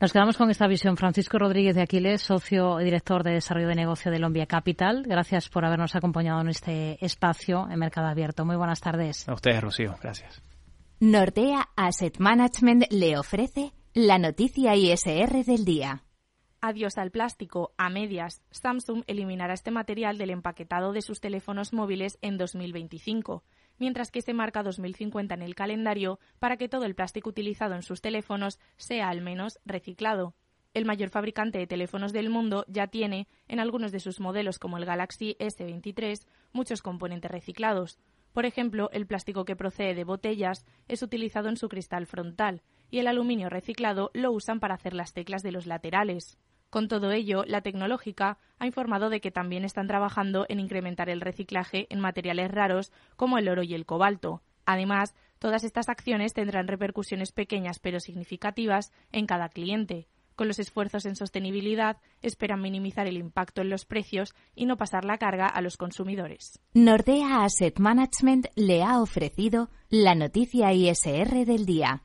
Nos quedamos con esta visión. Francisco Rodríguez de Aquiles, socio y director de desarrollo de negocio de Lombia Capital. Gracias por habernos acompañado en este espacio en Mercado Abierto. Muy buenas tardes. A ustedes, Rocío. Gracias. Nordea Asset Management le ofrece la noticia ISR del día. Adiós al plástico. A medias, Samsung eliminará este material del empaquetado de sus teléfonos móviles en 2025, mientras que se marca 2050 en el calendario para que todo el plástico utilizado en sus teléfonos sea al menos reciclado. El mayor fabricante de teléfonos del mundo ya tiene, en algunos de sus modelos como el Galaxy S23, muchos componentes reciclados. Por ejemplo, el plástico que procede de botellas es utilizado en su cristal frontal y el aluminio reciclado lo usan para hacer las teclas de los laterales. Con todo ello, la tecnológica ha informado de que también están trabajando en incrementar el reciclaje en materiales raros como el oro y el cobalto. Además, todas estas acciones tendrán repercusiones pequeñas pero significativas en cada cliente. Con los esfuerzos en sostenibilidad, esperan minimizar el impacto en los precios y no pasar la carga a los consumidores. Nordea Asset Management le ha ofrecido la noticia ISR del día.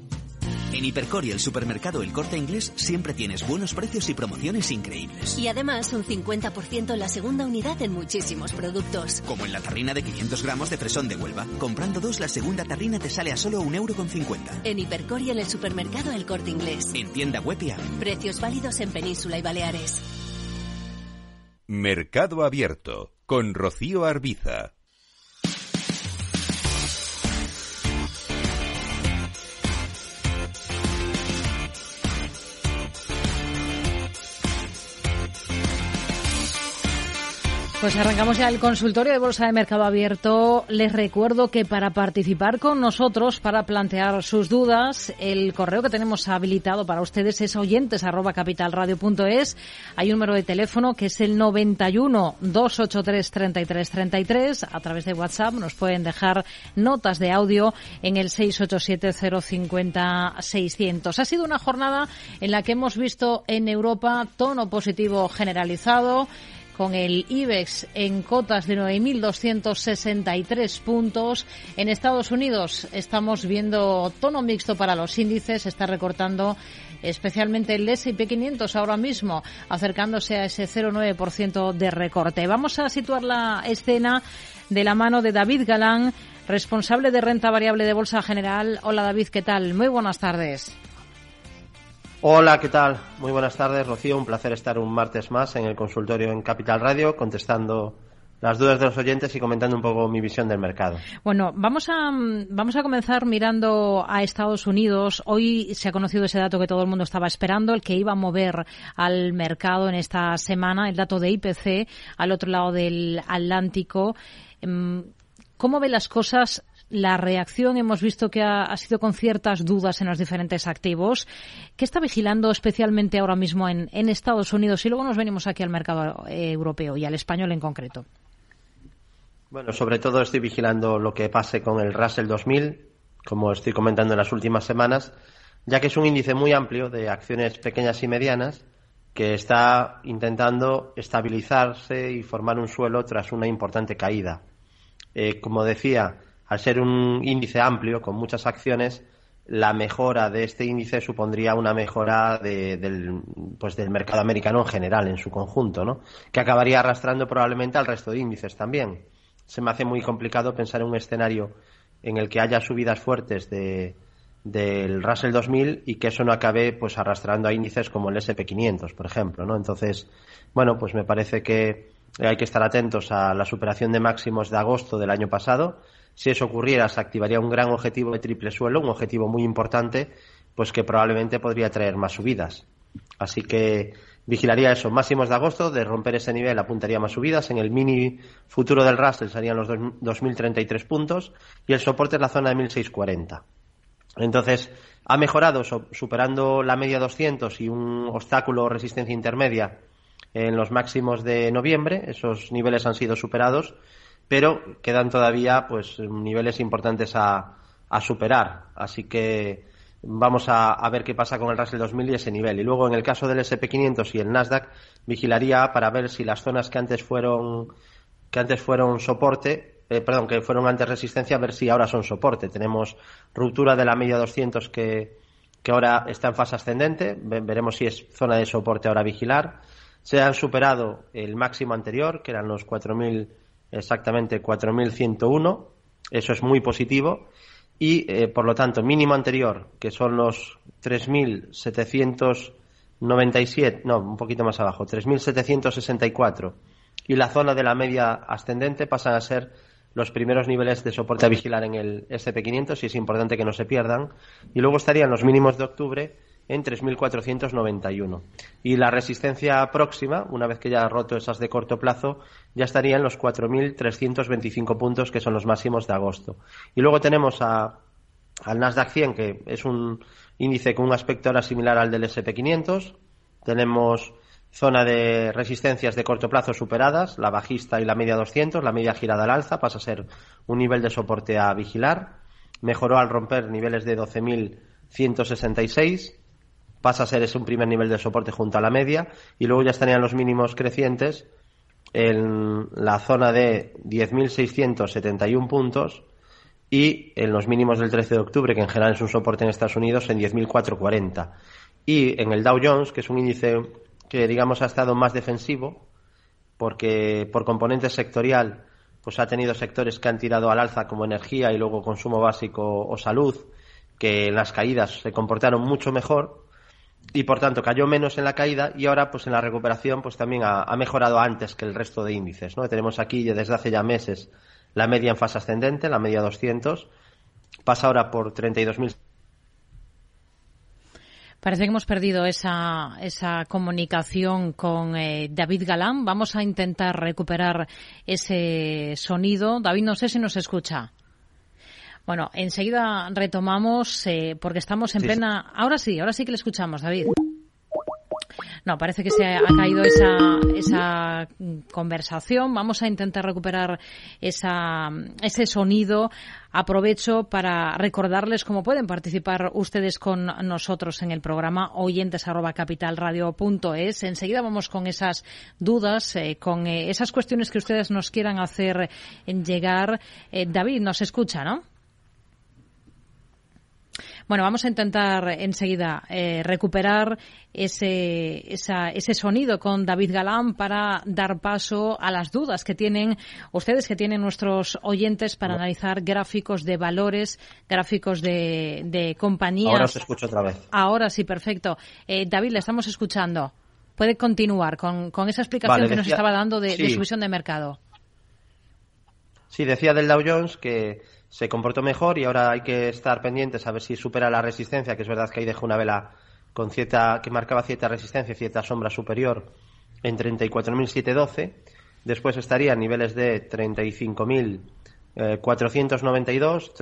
En Hipercor y el supermercado El Corte Inglés siempre tienes buenos precios y promociones increíbles. Y además un 50% en la segunda unidad en muchísimos productos. Como en la tarrina de 500 gramos de fresón de Huelva. Comprando dos, la segunda tarrina te sale a solo 1,50€. En Hipercor y en el supermercado El Corte Inglés. En tienda web y app. Precios válidos en Península y Baleares. Mercado Abierto con Rocío Arbiza. Pues arrancamos ya el consultorio de Bolsa de Mercado Abierto. Les recuerdo que para participar con nosotros, para plantear sus dudas, el correo que tenemos habilitado para ustedes es oyentes capitalradio.es. Hay un número de teléfono que es el 91 283 33 33. A través de WhatsApp nos pueden dejar notas de audio en el 687 050 600. Ha sido una jornada en la que hemos visto en Europa tono positivo generalizado con el IBEX en cotas de 9.263 puntos. En Estados Unidos estamos viendo tono mixto para los índices, está recortando especialmente el S&P 500 ahora mismo, acercándose a ese 0,9% de recorte. Vamos a situar la escena de la mano de David Galán, responsable de renta variable de Bolsa General. Hola David, ¿qué tal? Muy buenas tardes. Hola, ¿qué tal? Muy buenas tardes, Rocío. Un placer estar un martes más en el consultorio en Capital Radio contestando las dudas de los oyentes y comentando un poco mi visión del mercado. Bueno, vamos a, vamos a comenzar mirando a Estados Unidos. Hoy se ha conocido ese dato que todo el mundo estaba esperando, el que iba a mover al mercado en esta semana, el dato de IPC al otro lado del Atlántico. Em, ¿Cómo ve las cosas la reacción hemos visto que ha, sido con ciertas dudas en los diferentes activos. ¿Qué está vigilando especialmente ahora mismo en, Estados Unidos? Y luego nos venimos aquí al mercado eh, europeo y al español en concreto. Bueno, sobre todo estoy vigilando lo que pase con el Russell 2000, como estoy comentando en las últimas semanas, ya que es un índice muy amplio de acciones pequeñas y medianas que está intentando estabilizarse y formar un suelo tras una importante caída. Eh, como decía, al ser un índice amplio con muchas acciones, la mejora de este índice supondría una mejora del, pues del mercado americano en general, en su conjunto, ¿no? Que acabaría arrastrando probablemente al resto de índices también. Se me hace muy complicado pensar en un escenario en el que haya subidas fuertes de, del Russell 2000 y que eso no acabe pues arrastrando a índices como el SP500, por ejemplo, ¿no? Entonces, bueno, pues me parece que hay que estar atentos a la superación de máximos de agosto del año pasado si eso ocurriera, se activaría un gran objetivo de triple suelo, un objetivo muy importante, pues que probablemente podría traer más subidas. Así que vigilaría eso. Máximos de agosto, de romper ese nivel apuntaría más subidas. En el mini futuro del Russell serían los 2.033 puntos y el soporte es la zona de 1.640. Entonces, ha mejorado superando la media 200 y un obstáculo o resistencia intermedia en los máximos de noviembre. Esos niveles han sido superados pero quedan todavía pues niveles importantes a, superar. Así que vamos a, ver qué pasa con el Russell 2000 y ese nivel. Y luego en el caso del SP500 y el Nasdaq vigilaría para ver si las zonas que antes fueron que antes fueron soporte, eh, perdón, que fueron antes resistencia, a ver si ahora son soporte. Tenemos ruptura de la media 200 que, que ahora está en fase ascendente. Veremos si es zona de soporte ahora vigilar. Se han superado el máximo anterior, que eran los 4.000 exactamente 4.101, eso es muy positivo, y eh, por lo tanto mínimo anterior, que son los 3.797, no, un poquito más abajo, 3.764, y la zona de la media ascendente pasan a ser los primeros niveles de soporte a vigilar en el SP500 y es importante que no se pierdan. Y luego estarían los mínimos de octubre en 3.491. Y la resistencia próxima, una vez que ya ha roto esas de corto plazo, ya estaría en los 4.325 puntos, que son los máximos de agosto. Y luego tenemos al Nasdaq 100, que es un índice con un aspecto ahora similar al del SP500. Tenemos zona de resistencias de corto plazo superadas, la bajista y la media 200, la media girada al alza, pasa a ser un nivel de soporte a vigilar. Mejoró al romper niveles de 12.166 pasa a ser ese un primer nivel de soporte junto a la media y luego ya estarían los mínimos crecientes en la zona de 10.671 puntos y en los mínimos del 13 de octubre, que en general es un soporte en Estados Unidos, en 10.440. Y en el Dow Jones, que es un índice que digamos ha estado más defensivo, porque por componente sectorial pues ha tenido sectores que han tirado al alza como energía y luego consumo básico o salud, que en las caídas se comportaron mucho mejor y por tanto cayó menos en la caída y ahora pues en la recuperación pues también ha, mejorado antes que el resto de índices no tenemos aquí desde hace ya meses la media en fase ascendente la media 200 pasa ahora por 32.000 Parece que hemos perdido esa, esa comunicación con eh, David Galán. Vamos a intentar recuperar ese sonido. David, no sé si nos escucha. Bueno, enseguida retomamos eh, porque estamos en plena. Ahora sí, ahora sí que le escuchamos, David. No, parece que se ha caído esa, esa conversación. Vamos a intentar recuperar esa, ese sonido. Aprovecho para recordarles cómo pueden participar ustedes con nosotros en el programa oyentes Enseguida vamos con esas dudas, eh, con eh, esas cuestiones que ustedes nos quieran hacer llegar. David, nos escucha, ¿no? Bueno, vamos a intentar enseguida eh, recuperar ese, ese sonido con David Galán para dar paso a las dudas que tienen ustedes, que tienen nuestros oyentes para analizar gráficos de valores, gráficos de, de compañías. Ahora se escucha otra vez. Ahora sí, perfecto. Eh, David, le estamos escuchando. Puede continuar con, con esa explicación que nos estaba dando de, de su visión de mercado. Sí, decía del Dow Jones que se comportó mejor y ahora hay que estar pendientes a ver si supera la resistencia, que es verdad que ahí dejó una vela con cierta, que marcaba cierta resistencia, cierta sombra superior en 34.712. Después estaría a niveles de 35.492,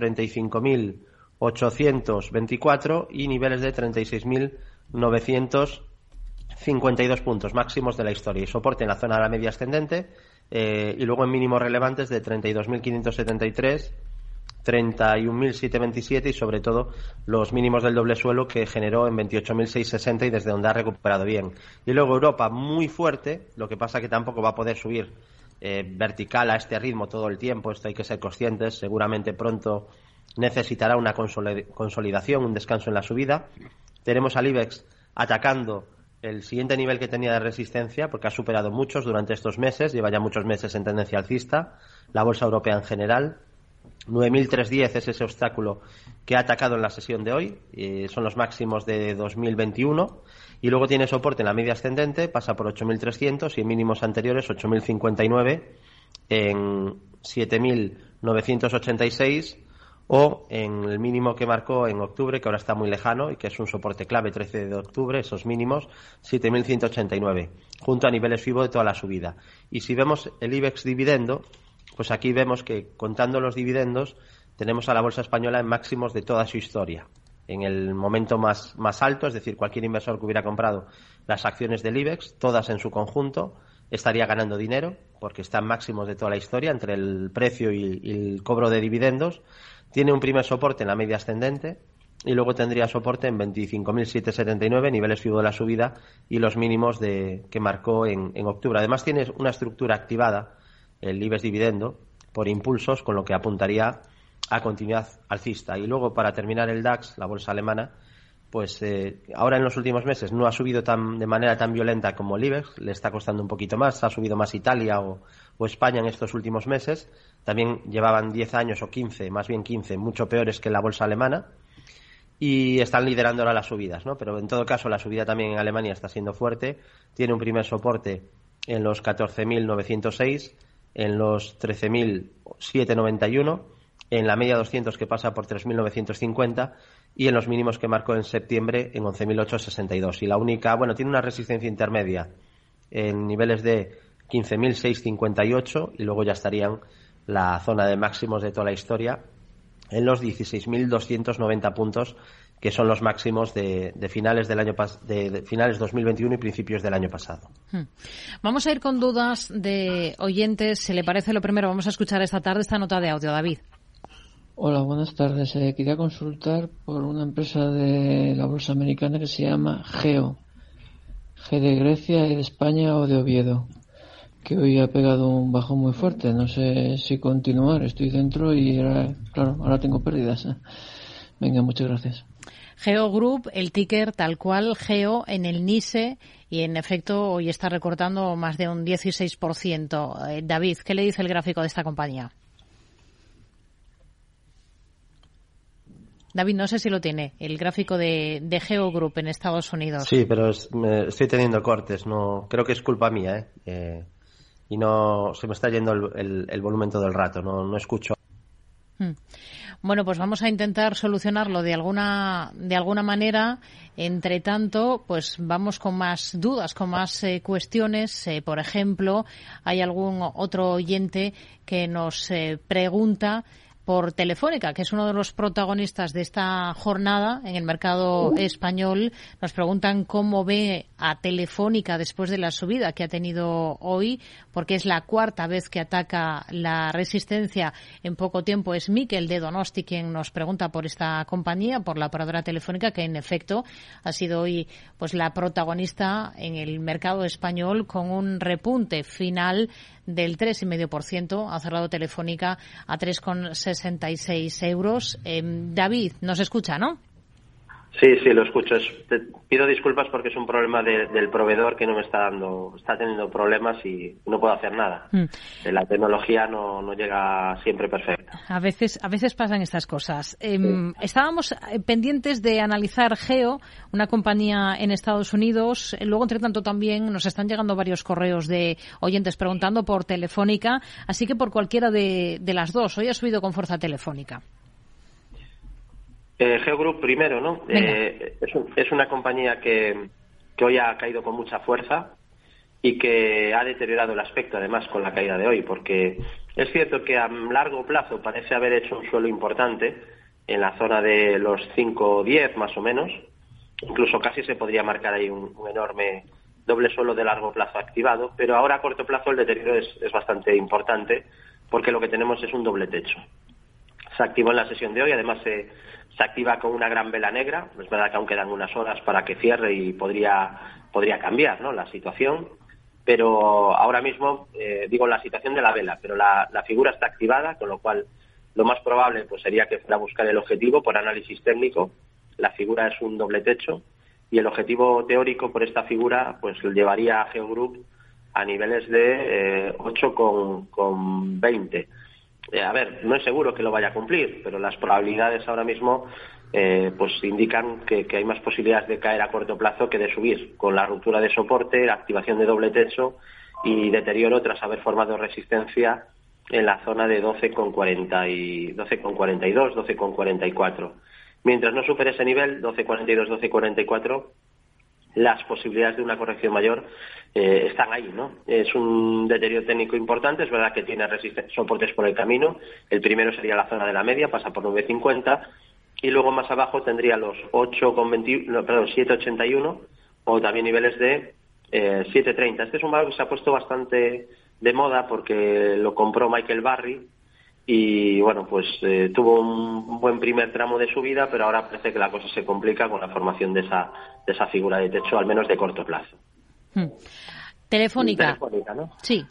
35.824 y niveles de 36.952 puntos máximos de la historia y soporte en la zona de la media ascendente eh, y luego en mínimos relevantes de 32.573 31.727 y sobre todo los mínimos del doble suelo que generó en 28.660 y desde donde ha recuperado bien. Y luego Europa muy fuerte, lo que pasa que tampoco va a poder subir eh, vertical a este ritmo todo el tiempo, esto hay que ser conscientes, seguramente pronto necesitará una consolidación, un descanso en la subida. Tenemos al IBEX atacando el siguiente nivel que tenía de resistencia, porque ha superado muchos durante estos meses, lleva ya muchos meses en tendencia alcista, la bolsa europea en general. 9.310 es ese obstáculo que ha atacado en la sesión de hoy, son los máximos de 2021, y luego tiene soporte en la media ascendente, pasa por 8.300 y en mínimos anteriores 8.059 en 7.986 o en el mínimo que marcó en octubre, que ahora está muy lejano y que es un soporte clave 13 de octubre, esos mínimos 7.189, junto a niveles FIBO de toda la subida. Y si vemos el IBEX dividendo, pues aquí vemos que contando los dividendos tenemos a la bolsa española en máximos de toda su historia. En el momento más, más alto, es decir, cualquier inversor que hubiera comprado las acciones del IBEX, todas en su conjunto, estaría ganando dinero porque están máximos de toda la historia entre el precio y el cobro de dividendos tiene un primer soporte en la media ascendente y luego tendría soporte en 25.779, niveles de la subida y los mínimos de, que marcó en, octubre. Además tiene una estructura activada, el IBEX dividendo, por impulsos, con lo que apuntaría a continuidad alcista. Y luego, para terminar el DAX, la bolsa alemana, pues eh, ahora en los últimos meses no ha subido tan, de manera tan violenta como el IBEX, le está costando un poquito más, ha subido más Italia o, o España en estos últimos meses, también llevaban 10 años o 15, más bien 15, mucho peores que la bolsa alemana y están liderando ahora las subidas, ¿no? Pero en todo caso la subida también en Alemania está siendo fuerte, tiene un primer soporte en los 14.906, en los 13.791, en la media 200 que pasa por 3.950 y en los mínimos que marcó en septiembre en 11.862. Y la única, bueno, tiene una resistencia intermedia en niveles de 15.658 y luego ya estarían la zona de máximos de toda la historia en los 16.290 puntos que son los máximos de, finales del año de, de, finales 2021 y principios del año pasado. Hmm. Vamos a ir con dudas de oyentes. Si le parece lo primero, vamos a escuchar esta tarde esta nota de audio, David. Hola, buenas tardes. Eh, quería consultar por una empresa de la bolsa americana que se llama Geo. G de Grecia y de España o de Oviedo. Que hoy ha pegado un bajo muy fuerte. No sé si continuar. Estoy dentro y ahora, claro, ahora tengo pérdidas. Venga, muchas gracias. Geo Group, el ticker tal cual, Geo en el NISE y en efecto hoy está recortando más de un 16%. Eh, David, ¿qué le dice el gráfico de esta compañía? David, no sé si lo tiene, el gráfico de, de Geo Group en Estados Unidos. Sí, pero estoy teniendo cortes, no creo que es culpa mía, ¿eh? eh y no se me está yendo el, volumen todo el rato, no, no escucho. Hmm. Bueno, pues vamos a intentar solucionarlo de alguna de alguna manera. Entre tanto, pues vamos con más dudas, con más eh, cuestiones. Eh, por ejemplo, hay algún otro oyente que nos pregunta por Telefónica, que es uno de los protagonistas de esta jornada en el mercado español. Nos preguntan cómo ve a Telefónica después de la subida que ha tenido hoy, porque es la cuarta vez que ataca la resistencia en poco tiempo. Es Miquel de Donosti quien nos pregunta por esta compañía, por la operadora telefónica, que en efecto ha sido hoy pues la protagonista en el mercado español con un repunte final del 3,5%, ha cerrado Telefónica a 3,66 euros. Eh, David, nos escucha, ¿no? Sí, sí, lo escucho. te pido disculpas porque es un problema del proveedor que no me está dando, está teniendo problemas y no puedo hacer nada. Mm. Eh, la tecnología no, no, llega siempre perfecta. A veces, a veces pasan estas cosas. Em, estábamos eh, pendientes de analizar Geo, una compañía en Estados Unidos. Luego, entre tanto, también nos están llegando varios correos de oyentes preguntando por Telefónica. Así que por cualquiera de, de las dos. Hoy ha subido con fuerza Telefónica. Eh, Geogroup primero, ¿no? Eh, es, una compañía que, hoy ha caído con mucha fuerza y que ha deteriorado el aspecto además con la caída de hoy, porque es cierto que a largo plazo parece haber hecho un suelo importante en la zona de los 5 o 10 más o menos, incluso casi se podría marcar ahí un, enorme doble suelo de largo plazo activado, pero ahora a corto plazo el deterioro es, es bastante importante porque lo que tenemos es un doble techo. Se activó en la sesión de hoy, además se se activa con una gran vela negra. Es verdad que aún quedan unas horas para que cierre y podría, podría cambiar la situación. pero ahora mismo, eh, digo, la situación de la vela, pero la, la, figura está activada, con lo cual lo más probable pues sería que fuera a buscar el objetivo por análisis técnico. La figura es un doble techo y el objetivo teórico por esta figura pues llevaría a Geogroup a niveles de eh, 8,20. Eh, a ver, no es seguro que lo vaya a cumplir, pero las probabilidades ahora mismo eh, pues indican que, hay más posibilidades de caer a corto plazo que de subir, con la ruptura de soporte, la activación de doble techo y deterioro tras haber formado resistencia en la zona de 12,40 y 12,42, 12,44. Mientras no supere ese nivel, 12,42, 12,44, las posibilidades de una corrección mayor eh, están ahí, ¿no? Es un deterioro técnico importante, es verdad que tiene soportes por el camino. El primero sería la zona de la media, pasa por 9.50 y luego más abajo tendría los 8,21, perdón, 7,81 o también niveles de eh, 7,30. Este es un valor que se ha puesto bastante de moda porque lo compró Michael Barry y bueno, pues eh, tuvo un buen primer tramo de subida, pero ahora parece que la cosa se complica con la formación de esa, de esa figura de techo, al menos de corto plazo. Hmm. Telefónica. Sí.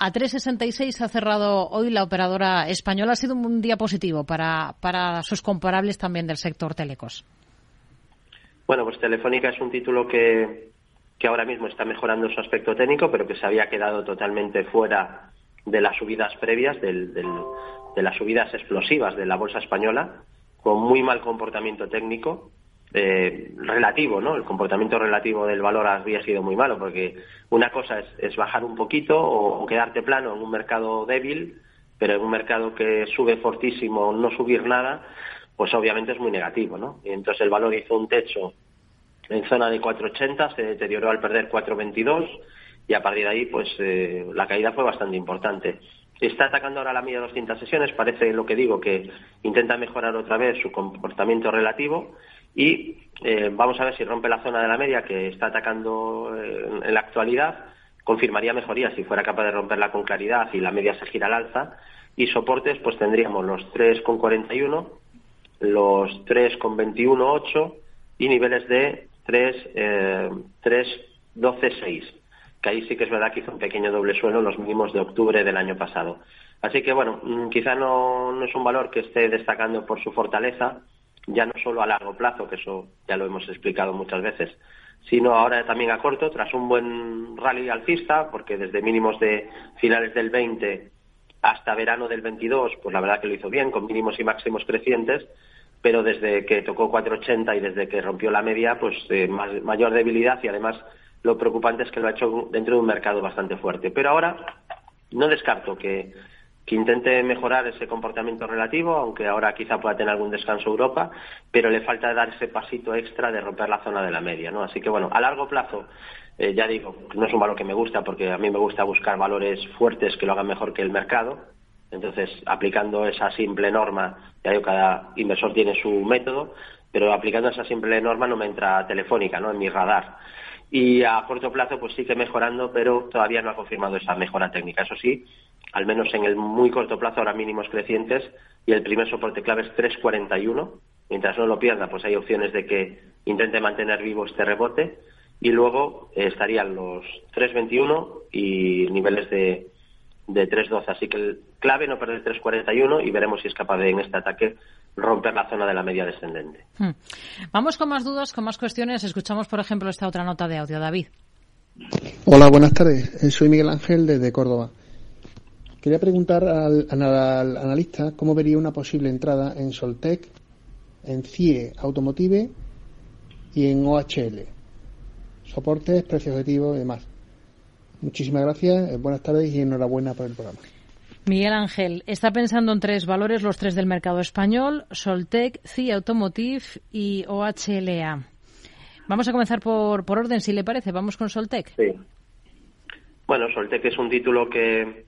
A 3.66 ha cerrado hoy la operadora española. Ha sido un día positivo para, para sus comparables también del sector telecos. Bueno, pues Telefónica es un título que, que ahora mismo está mejorando su aspecto técnico, pero que se había quedado totalmente fuera de las subidas previas, del, de las subidas explosivas de la bolsa española, con muy mal comportamiento técnico eh, relativo, ¿no? El comportamiento relativo del valor había sido muy malo, porque una cosa es, bajar un poquito o, quedarte plano en un mercado débil, pero en un mercado que sube fortísimo, no subir nada, pues obviamente es muy negativo, ¿no? Entonces el valor hizo un techo en zona de 4,80, se deterioró al perder 4,22 y a partir de ahí, pues eh, la caída fue bastante importante. Está atacando ahora la media de 200 sesiones, parece lo que digo, que intenta mejorar otra vez su comportamiento relativo y eh, vamos a ver si rompe la zona de la media que está atacando eh, en, la actualidad. Confirmaría mejoría si fuera capaz de romperla con claridad y la media se gira al alza. Y soportes, pues tendríamos los 3,41, los 3,21,8 y niveles de 3, eh, 3,12,6. Que ahí sí que es verdad que hizo un pequeño doble suelo en los mínimos de octubre del año pasado. Así que, bueno, mm, quizá no, no es un valor que esté destacando por su fortaleza, ya no solo a largo plazo, que eso ya lo hemos explicado muchas veces, sino ahora también a corto, tras un buen rally alcista, porque desde mínimos de finales del 20 hasta verano del 22, pues la verdad que lo hizo bien, con mínimos y máximos crecientes, pero desde que tocó 480 y desde que rompió la media, pues eh, mayor debilidad y además lo preocupante es que lo ha hecho dentro de un mercado bastante fuerte. Pero ahora no descarto que intente mejorar ese comportamiento relativo, aunque ahora quizá pueda tener algún descanso Europa, pero le falta dar ese pasito extra de romper la zona de la media, ¿no? Así que bueno, a largo plazo, eh, ya digo, no es un valor que me gusta porque a mí me gusta buscar valores fuertes que lo hagan mejor que el mercado. Entonces, aplicando esa simple norma, ya digo, cada inversor tiene su método, pero aplicando esa simple norma no me entra telefónica, ¿no? En mi radar. Y a corto plazo, pues sigue mejorando, pero todavía no ha confirmado esa mejora técnica. Eso sí, al menos en el muy corto plazo, ahora mínimos crecientes, y el primer soporte clave es 3.41. Mientras no lo pierda, pues hay opciones de que intente mantener vivo este rebote, y luego eh, estarían los 3.21 y niveles de, de 3.12. Así que el clave no perder 3.41 y veremos si es capaz de en este ataque romper la zona de la media descendente. Hmm. Vamos con más dudas, con más cuestiones. Escuchamos, por ejemplo, esta otra nota de audio. David. Hola, buenas tardes. Eh, soy Miguel Ángel desde Córdoba. Quería preguntar al, analista cómo vería una posible entrada en Soltec, en CIE Automotive y en OHL. Soportes, precio objetivo y demás. Muchísimas gracias, eh, buenas tardes y enhorabuena por el programa. Miguel Ángel está pensando en tres valores, los tres del mercado español, Soltec, CIE Automotive y OHLA. Vamos a comenzar por, por orden, si le parece. Vamos con Soltec. Sí. Bueno, Soltec es un título que,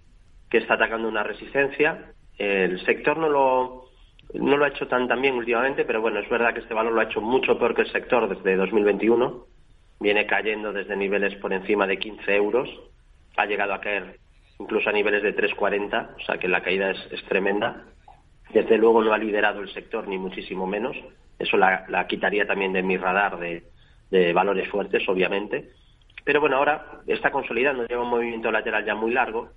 que está atacando una resistencia. El sector no lo, no lo ha hecho tan, tan bien últimamente, pero bueno, es verdad que este valor lo ha hecho mucho peor que el sector desde 2021. Viene cayendo desde niveles por encima de 15 euros. Ha llegado a caer incluso a niveles de 3,40, o sea que la caída es, tremenda. Desde luego no ha liderado el sector, ni muchísimo menos. Eso la, quitaría también de mi radar de, de valores fuertes, obviamente Pero bueno, ahora está consolidando, lleva un movimiento lateral ya muy largo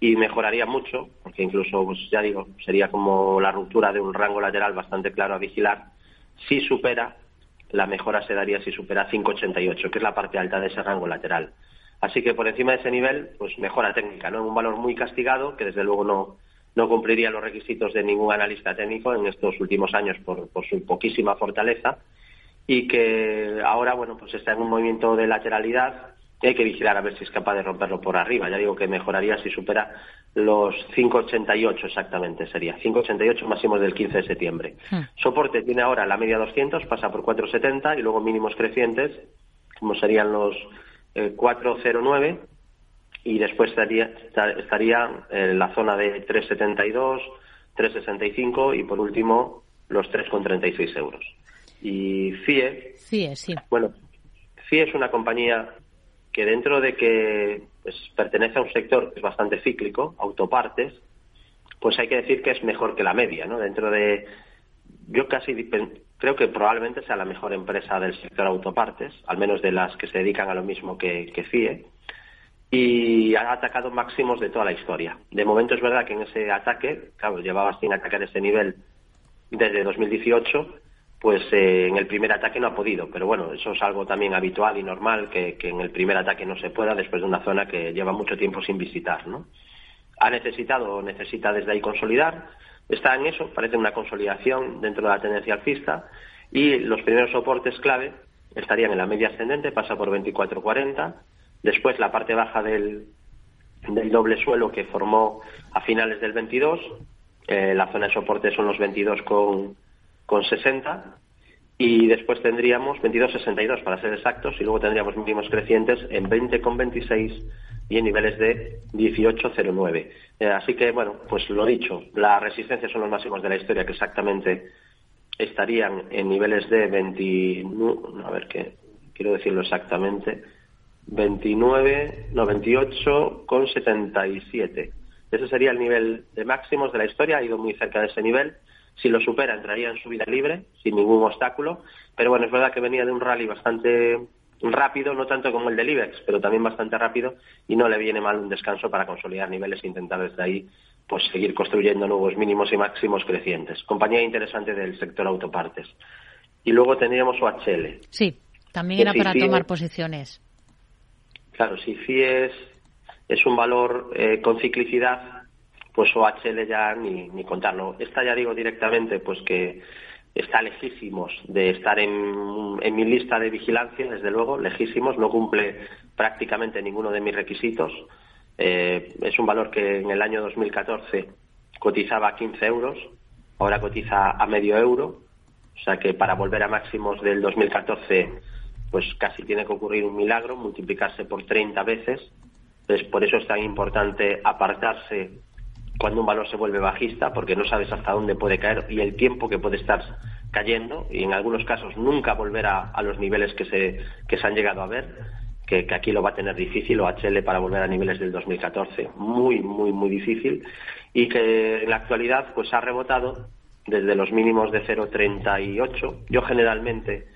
y mejoraría mucho, porque incluso, pues ya digo, sería como la ruptura de un rango lateral bastante claro a vigilar. Si supera, la mejora se daría si supera 5,88, que es la parte alta de ese rango lateral. Así que por encima de ese nivel, pues mejora técnica, ¿no? Un valor muy castigado, que desde luego no, no cumpliría los requisitos de ningún analista técnico en estos últimos años por, por su poquísima fortaleza y que ahora, bueno, pues está en un movimiento de lateralidad y hay que vigilar a ver si es capaz de romperlo por arriba. Ya digo que mejoraría si supera los 5,88 exactamente, sería 5,88 máximos del 15 de septiembre. Hmm. Soporte tiene ahora la media 200, pasa por 4,70 y luego mínimos crecientes, como serían los 4,09 eh, y después estaría, estaría en la zona de 3,72, 3,65 y por último los 3,36 euros. Y FIE, FIE, sí. Bueno, FIE es una compañía que dentro de que pues, pertenece a un sector que es bastante cíclico, autopartes, pues hay que decir que es mejor que la media, ¿no? Dentro de, yo casi creo que probablemente sea la mejor empresa del sector autopartes, al menos de las que se dedican a lo mismo que, que FIE, y ha atacado máximos de toda la historia. De momento es verdad que en ese ataque, claro, llevaba sin atacar ese nivel desde 2018, pues eh, en el primer ataque no ha podido. Pero bueno, eso es algo también habitual y normal, que, en el primer ataque no se pueda después de una zona que lleva mucho tiempo sin visitar, ¿no? Ha necesitado necesita desde ahí consolidar. Está en eso, parece una consolidación dentro de la tendencia alcista y los primeros soportes clave estarían en la media ascendente, pasa por 24.40, después la parte baja del, del doble suelo que formó a finales del 22, eh, la zona de soporte son los 22 con con 60 y después tendríamos 22,62 para ser exactos y luego tendríamos mínimos crecientes en 20,26 y en niveles de 18,09. Eh, así que, bueno, pues lo dicho, las resistencias son los máximos de la historia que exactamente estarían en niveles de 20, a ver qué, quiero decirlo exactamente, 29, no, 28 con 77. Ese sería el nivel de máximos de la historia, ha ido muy cerca de ese nivel si lo supera, entraría en su vida libre, sin ningún obstáculo. Pero bueno, es verdad que venía de un rally bastante rápido, no tanto como el del IBEX, pero también bastante rápido, y no le viene mal un descanso para consolidar niveles e intentar desde ahí pues seguir construyendo nuevos mínimos y máximos crecientes. Compañía interesante del sector autopartes. Y luego tendríamos OHL. Sí, también era para tomar posiciones. Claro, si FIES es un valor eh, con ciclicidad, pues OHL ya ni, ni contarlo. Esta ya digo directamente pues que está lejísimos de estar en, en, mi lista de vigilancia, desde luego, lejísimos, no cumple prácticamente ninguno de mis requisitos. Eh, es un valor que en el año 2014 cotizaba a 15 euros, ahora cotiza a medio euro, o sea que para volver a máximos del 2014 pues casi tiene que ocurrir un milagro, multiplicarse por 30 veces. Entonces, por eso es tan importante apartarse cuando un valor se vuelve bajista, porque no sabes hasta dónde puede caer y el tiempo que puede estar cayendo, y en algunos casos nunca volver a, los niveles que se, que se han llegado a ver, que, aquí lo va a tener difícil, o HL para volver a niveles del 2014, muy, muy, muy difícil, y que en la actualidad pues ha rebotado desde los mínimos de 0,38. Yo generalmente,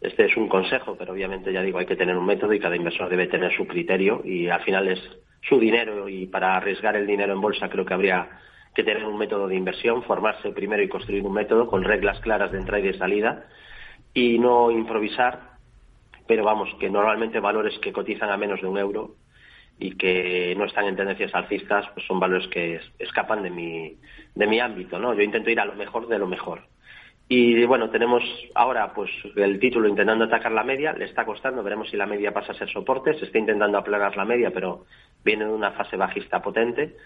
este es un consejo, pero obviamente ya digo, hay que tener un método y cada inversor debe tener su criterio y al final es su dinero y para arriesgar el dinero en bolsa creo que habría que tener un método de inversión, formarse primero y construir un método con reglas claras de entrada y de salida y no improvisar, pero vamos, que normalmente valores que cotizan a menos de un euro y que no están en tendencias alcistas, pues son valores que escapan de mi, de mi ámbito, ¿no? Yo intento ir a lo mejor de lo mejor. Y bueno, tenemos ahora pues el título intentando atacar la media, le está costando, veremos si la media pasa a ser soporte, se está intentando aplanar la media, pero viene de una fase bajista potente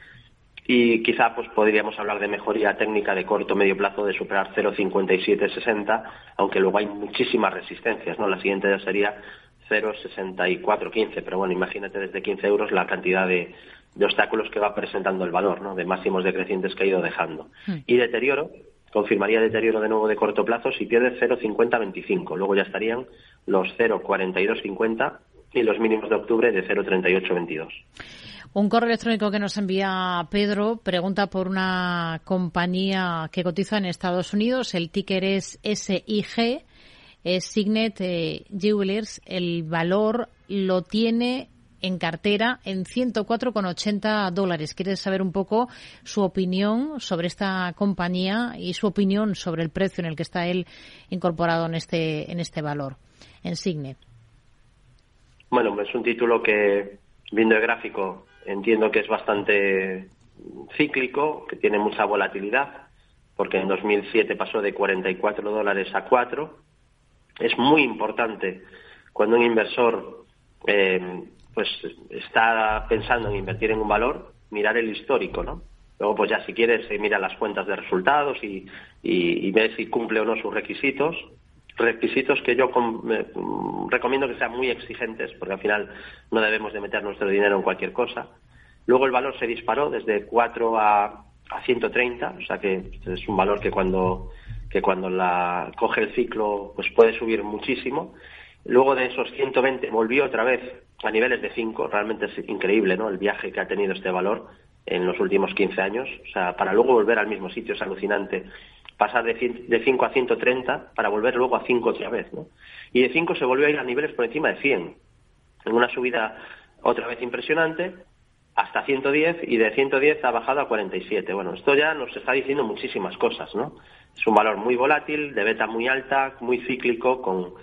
y quizá pues podríamos hablar de mejoría técnica de corto medio plazo de superar 0.5760, aunque luego hay muchísimas resistencias, ¿no? La siguiente ya sería 0.6415, pero bueno, imagínate desde 15 euros la cantidad de, de obstáculos que va presentando el valor, ¿no? De máximos decrecientes que ha ido dejando. Hmm. Y deterioro, confirmaría deterioro de nuevo de corto plazo si pierde 0,5025. Luego ya estarían los 0,4250 y los mínimos de octubre de 0,3822. Un correo electrónico que nos envía Pedro pregunta por una compañía que cotiza en Estados Unidos. El ticker es SIG Signet Jewelers, el valor lo tiene en cartera en 104,80 dólares. ¿Quieres saber un poco su opinión sobre esta compañía y su opinión sobre el precio en el que está él incorporado en este, en este valor, en Signet? Bueno, es un título que, viendo el gráfico, entiendo que es bastante cíclico, que tiene mucha volatilidad, porque en 2007 pasó de 44 dólares a 4. Es muy importante cuando un inversor eh, pues está pensando en invertir en un valor, mirar el histórico, ¿no? Luego, pues ya si quieres, se mira las cuentas de resultados y, y, ve si cumple o no sus requisitos. Requisitos que yo recomiendo que sean muy exigentes, porque al final no debemos de meter nuestro dinero en cualquier cosa. Luego el valor se disparó desde 4 a, a 130, o sea que es un valor que cuando, que cuando la coge el ciclo pues puede subir muchísimo. Luego de esos 120 volvió otra vez a niveles de 5. Realmente es increíble ¿no? el viaje que ha tenido este valor en los últimos 15 años. O sea, para luego volver al mismo sitio es alucinante. Pasar de, de 5 a 130 para volver luego a 5 otra vez. ¿no? Y de 5 se volvió a ir a niveles por encima de 100. En una subida otra vez impresionante hasta 110 y de 110 ha bajado a 47. Bueno, esto ya nos está diciendo muchísimas cosas, ¿no? Es un valor muy volátil, de beta muy alta, muy cíclico, con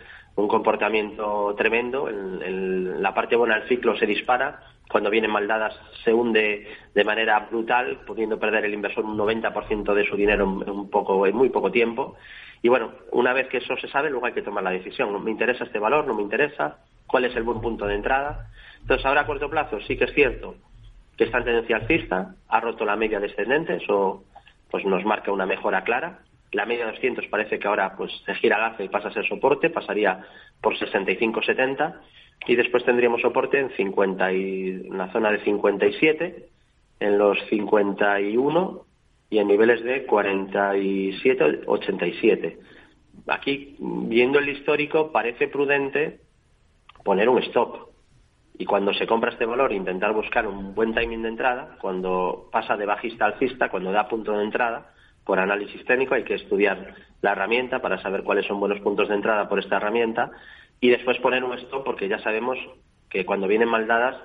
un comportamiento tremendo. En, la parte buena del ciclo se dispara, cuando vienen mal dadas se hunde de manera brutal, pudiendo perder el inversor un 90% de su dinero en, un poco, en muy poco tiempo. Y bueno, una vez que eso se sabe, luego hay que tomar la decisión. ¿Me interesa este valor? ¿No me interesa? ¿Cuál es el buen punto de entrada? Entonces, ahora a corto plazo sí que es cierto que está en tendencia alcista, ha roto la media descendente, eso pues nos marca una mejora clara. La media de 200 parece que ahora pues se gira al alza y pasa a ser soporte, pasaría por 65-70 y después tendríamos soporte en 50 y, en la zona de 57, en los 51 y en niveles de 47-87. Aquí, viendo el histórico, parece prudente poner un stop. Y cuando se compra este valor, intentar buscar un buen timing de entrada, cuando pasa de bajista a alcista, cuando da punto de entrada, por análisis técnico, hay que estudiar la herramienta para saber cuáles son buenos puntos de entrada por esta herramienta y después poner un stop porque ya sabemos que cuando vienen mal dadas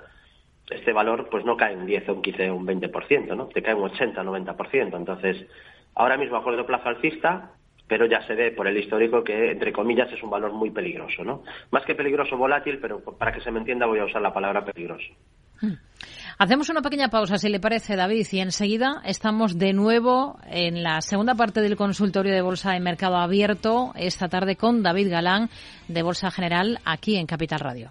este valor pues no cae un 10 o un 15 o un 20%, ¿no? Te cae un 80 o 90%. Entonces, ahora mismo a corto plazo alcista, pero ya se ve por el histórico que, entre comillas, es un valor muy peligroso, ¿no? Más que peligroso, volátil, pero para que se me entienda voy a usar la palabra peligroso. Hacemos una pequeña pausa, si le parece, David, y enseguida estamos de nuevo en la segunda parte del consultorio de Bolsa en Mercado Abierto, esta tarde con David Galán de Bolsa General, aquí en Capital Radio.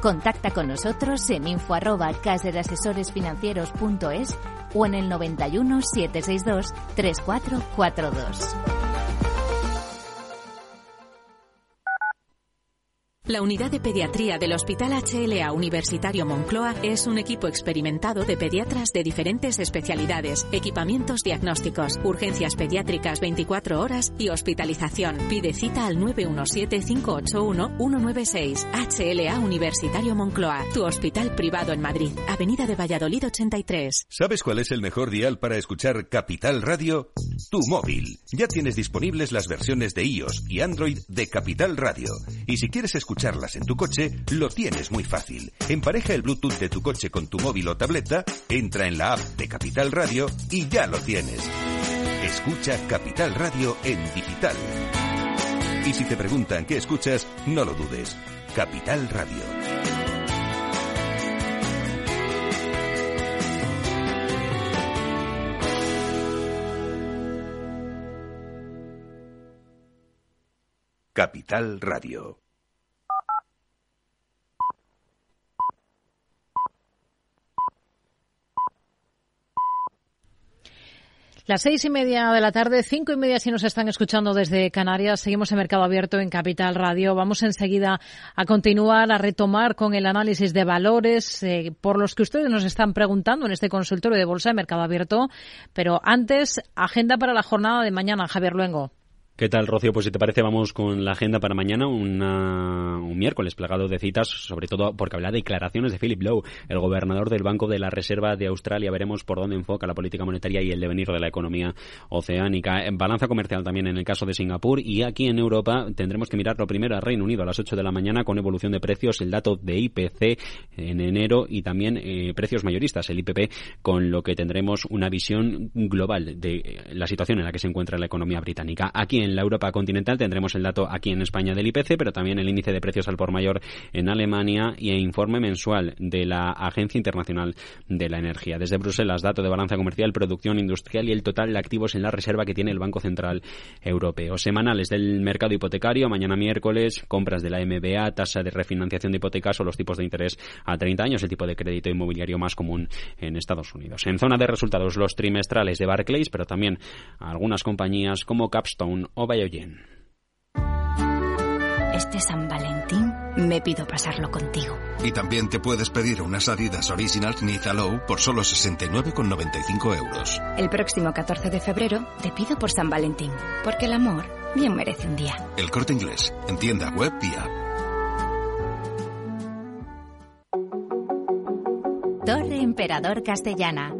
Contacta con nosotros en info@caserasesoresfinancieros.es o en el 91 762 3442. La unidad de pediatría del Hospital HLA Universitario Moncloa es un equipo experimentado de pediatras de diferentes especialidades, equipamientos diagnósticos, urgencias pediátricas 24 horas y hospitalización. Pide cita al 917-581-196. HLA Universitario Moncloa, tu hospital privado en Madrid, Avenida de Valladolid 83. ¿Sabes cuál es el mejor dial para escuchar Capital Radio? Tu móvil. Ya tienes disponibles las versiones de iOS y Android de Capital Radio. Y si quieres escuchar escucharlas en tu coche, lo tienes muy fácil. Empareja el Bluetooth de tu coche con tu móvil o tableta, entra en la app de Capital Radio y ya lo tienes. Escucha Capital Radio en digital. Y si te preguntan qué escuchas, no lo dudes. Capital Radio. Capital Radio. Las seis y media de la tarde, cinco y media si nos están escuchando desde Canarias. Seguimos en Mercado Abierto en Capital Radio. Vamos enseguida a continuar, a retomar con el análisis de valores eh, por los que ustedes nos están preguntando en este consultorio de Bolsa de Mercado Abierto. Pero antes, agenda para la jornada de mañana, Javier Luengo. ¿Qué tal, Rocío? Pues si te parece, vamos con la agenda para mañana, un miércoles plagado de citas, sobre todo porque habla de declaraciones de Philip Lowe, el gobernador del Banco de la Reserva de Australia. Veremos por dónde enfoca la política monetaria y el devenir de la economía oceánica. En balanza comercial también en el caso de Singapur y aquí en Europa tendremos que mirar lo primero a Reino Unido a las 8 de la mañana con evolución de precios, el dato de IPC en enero y también eh, precios mayoristas, el IPP, con lo que tendremos una visión global de la situación en la que se encuentra la economía británica. Aquí en la Europa continental tendremos el dato aquí en España del IPC, pero también el índice de precios al por mayor en Alemania y el informe mensual de la Agencia Internacional de la Energía. Desde Bruselas, dato de balanza comercial, producción industrial y el total de activos en la reserva que tiene el Banco Central Europeo. Semanales del mercado hipotecario, mañana miércoles, compras de la MBA, tasa de refinanciación de hipotecas o los tipos de interés a 30 años, el tipo de crédito inmobiliario más común en Estados Unidos. En zona de resultados, los trimestrales de Barclays, pero también algunas compañías como Capstone o Este San Valentín me pido pasarlo contigo. Y también te puedes pedir unas Adidas Originals Niza Low por solo 69,95 euros. El próximo 14 de febrero te pido por San Valentín, porque el amor bien merece un día. El corte inglés, en tienda web y app. Torre Emperador Castellana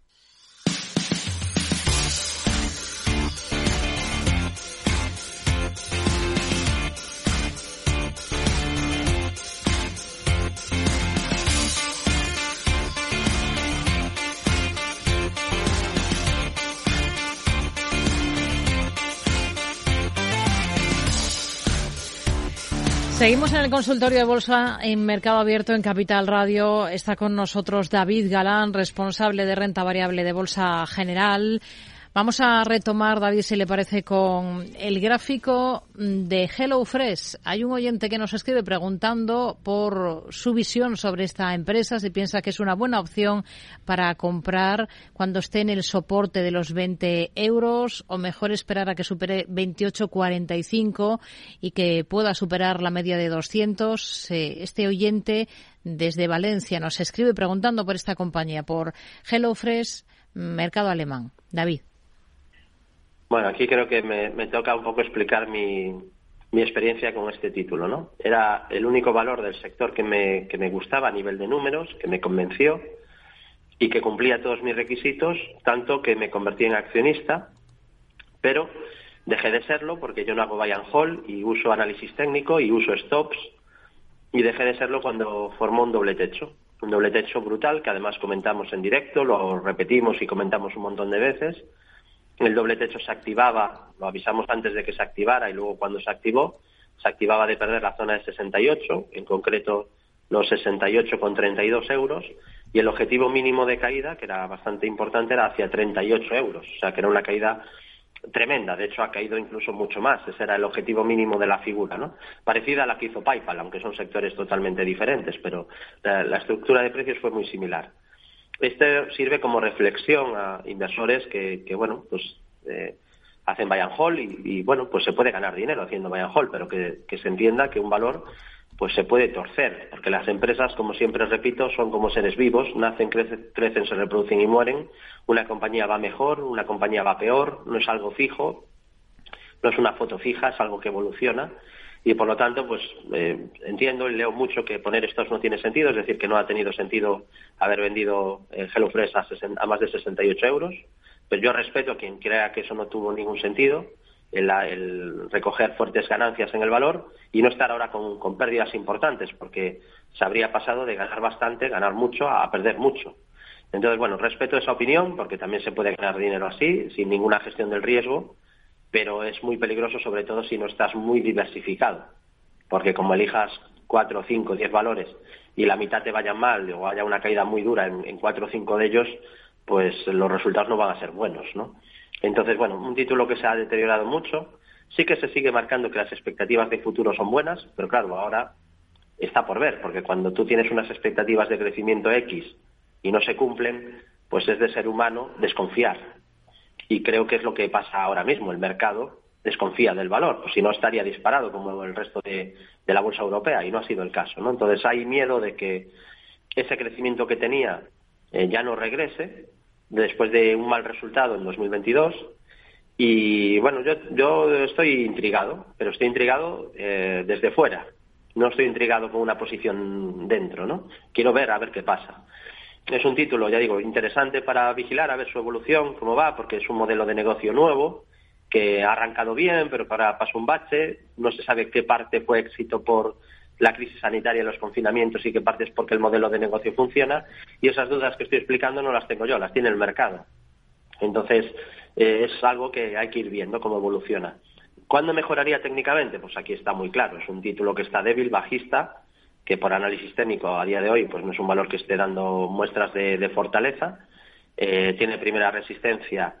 Seguimos en el consultorio de bolsa en Mercado Abierto en Capital Radio. Está con nosotros David Galán, responsable de renta variable de Bolsa General. Vamos a retomar, David, si le parece, con el gráfico de HelloFresh. Hay un oyente que nos escribe preguntando por su visión sobre esta empresa, si piensa que es una buena opción para comprar cuando esté en el soporte de los 20 euros o mejor esperar a que supere 28,45 y que pueda superar la media de 200. Este oyente desde Valencia nos escribe preguntando por esta compañía, por HelloFresh, mercado alemán. David. Bueno, aquí creo que me, toca un poco explicar mi, mi, experiencia con este título, ¿no? Era el único valor del sector que me, que me gustaba a nivel de números, que me convenció y que cumplía todos mis requisitos, tanto que me convertí en accionista, pero dejé de serlo porque yo no hago buy and hold y uso análisis técnico y uso stops y dejé de serlo cuando formó un doble techo, un doble techo brutal que además comentamos en directo, lo repetimos y comentamos un montón de veces el doble techo se activaba, lo avisamos antes de que se activara y luego cuando se activó, se activaba de perder la zona de 68, en concreto los 68,32 euros, y el objetivo mínimo de caída, que era bastante importante, era hacia 38 euros, o sea que era una caída tremenda, de hecho ha caído incluso mucho más, ese era el objetivo mínimo de la figura, ¿no? Parecida a la que hizo PayPal, aunque son sectores totalmente diferentes, pero la estructura de precios fue muy similar. Este sirve como reflexión a inversores que, bueno, pues eh, hacen buy and hold y, bueno, pues se puede ganar dinero haciendo buy and hold, pero que, se entienda que un valor pues se puede torcer, porque las empresas, como siempre repito, son como seres vivos, nacen, crecen, se reproducen y mueren. Una compañía va mejor, una compañía va peor, no es algo fijo, no es una foto fija, es algo que evoluciona y por lo tanto pues eh, entiendo y leo mucho que poner estos no tiene sentido, es decir, que no ha tenido sentido haber vendido el HelloFresh a, más de 68 euros, pero yo respeto a quien crea que eso no tuvo ningún sentido el, recoger fuertes ganancias en el valor y no estar ahora con, pérdidas importantes, porque se habría pasado de ganar bastante, ganar mucho, a perder mucho. Entonces, bueno, respeto esa opinión, porque también se puede ganar dinero así, sin ninguna gestión del riesgo, pero es muy peligroso, sobre todo si no estás muy diversificado, porque como elijas cuatro, cinco, diez valores y la mitad te vayan mal o haya una caída muy dura en, cuatro o cinco de ellos, pues los resultados no van a ser buenos, ¿no? Entonces, bueno, un título que se ha deteriorado mucho. Sí que se sigue marcando que las expectativas de futuro son buenas, pero claro, ahora está por ver, porque cuando tú tienes unas expectativas de crecimiento X y no se cumplen, pues es de ser humano desconfiar. Y creo que es lo que pasa ahora mismo. El mercado desconfía del valor, pues si no estaría disparado como el resto de, la bolsa europea, y no ha sido el caso. ¿no? Entonces hay miedo de que ese crecimiento que tenía eh, ya no regrese después de un mal resultado en 2022. Y bueno, yo, yo estoy intrigado, pero estoy intrigado eh, desde fuera. No estoy intrigado con una posición dentro, ¿no? Quiero ver a ver qué pasa. Es un título, ya digo, interesante para vigilar, a ver su evolución, cómo va, porque es un modelo de negocio nuevo que ha arrancado bien, pero para pasó un bache. No se sabe qué parte fue éxito por la crisis sanitaria, los confinamientos y qué parte es porque el modelo de negocio funciona. Y esas dudas que estoy explicando no las tengo yo, las tiene el mercado. Entonces, eh, es algo que hay que ir viendo cómo evoluciona. ¿Cuándo mejoraría técnicamente? Pues aquí está muy claro. Es un título que está débil, bajista, que por análisis técnico a día de hoy pues no es un valor que esté dando muestras de, fortaleza. Eh, tiene primera resistencia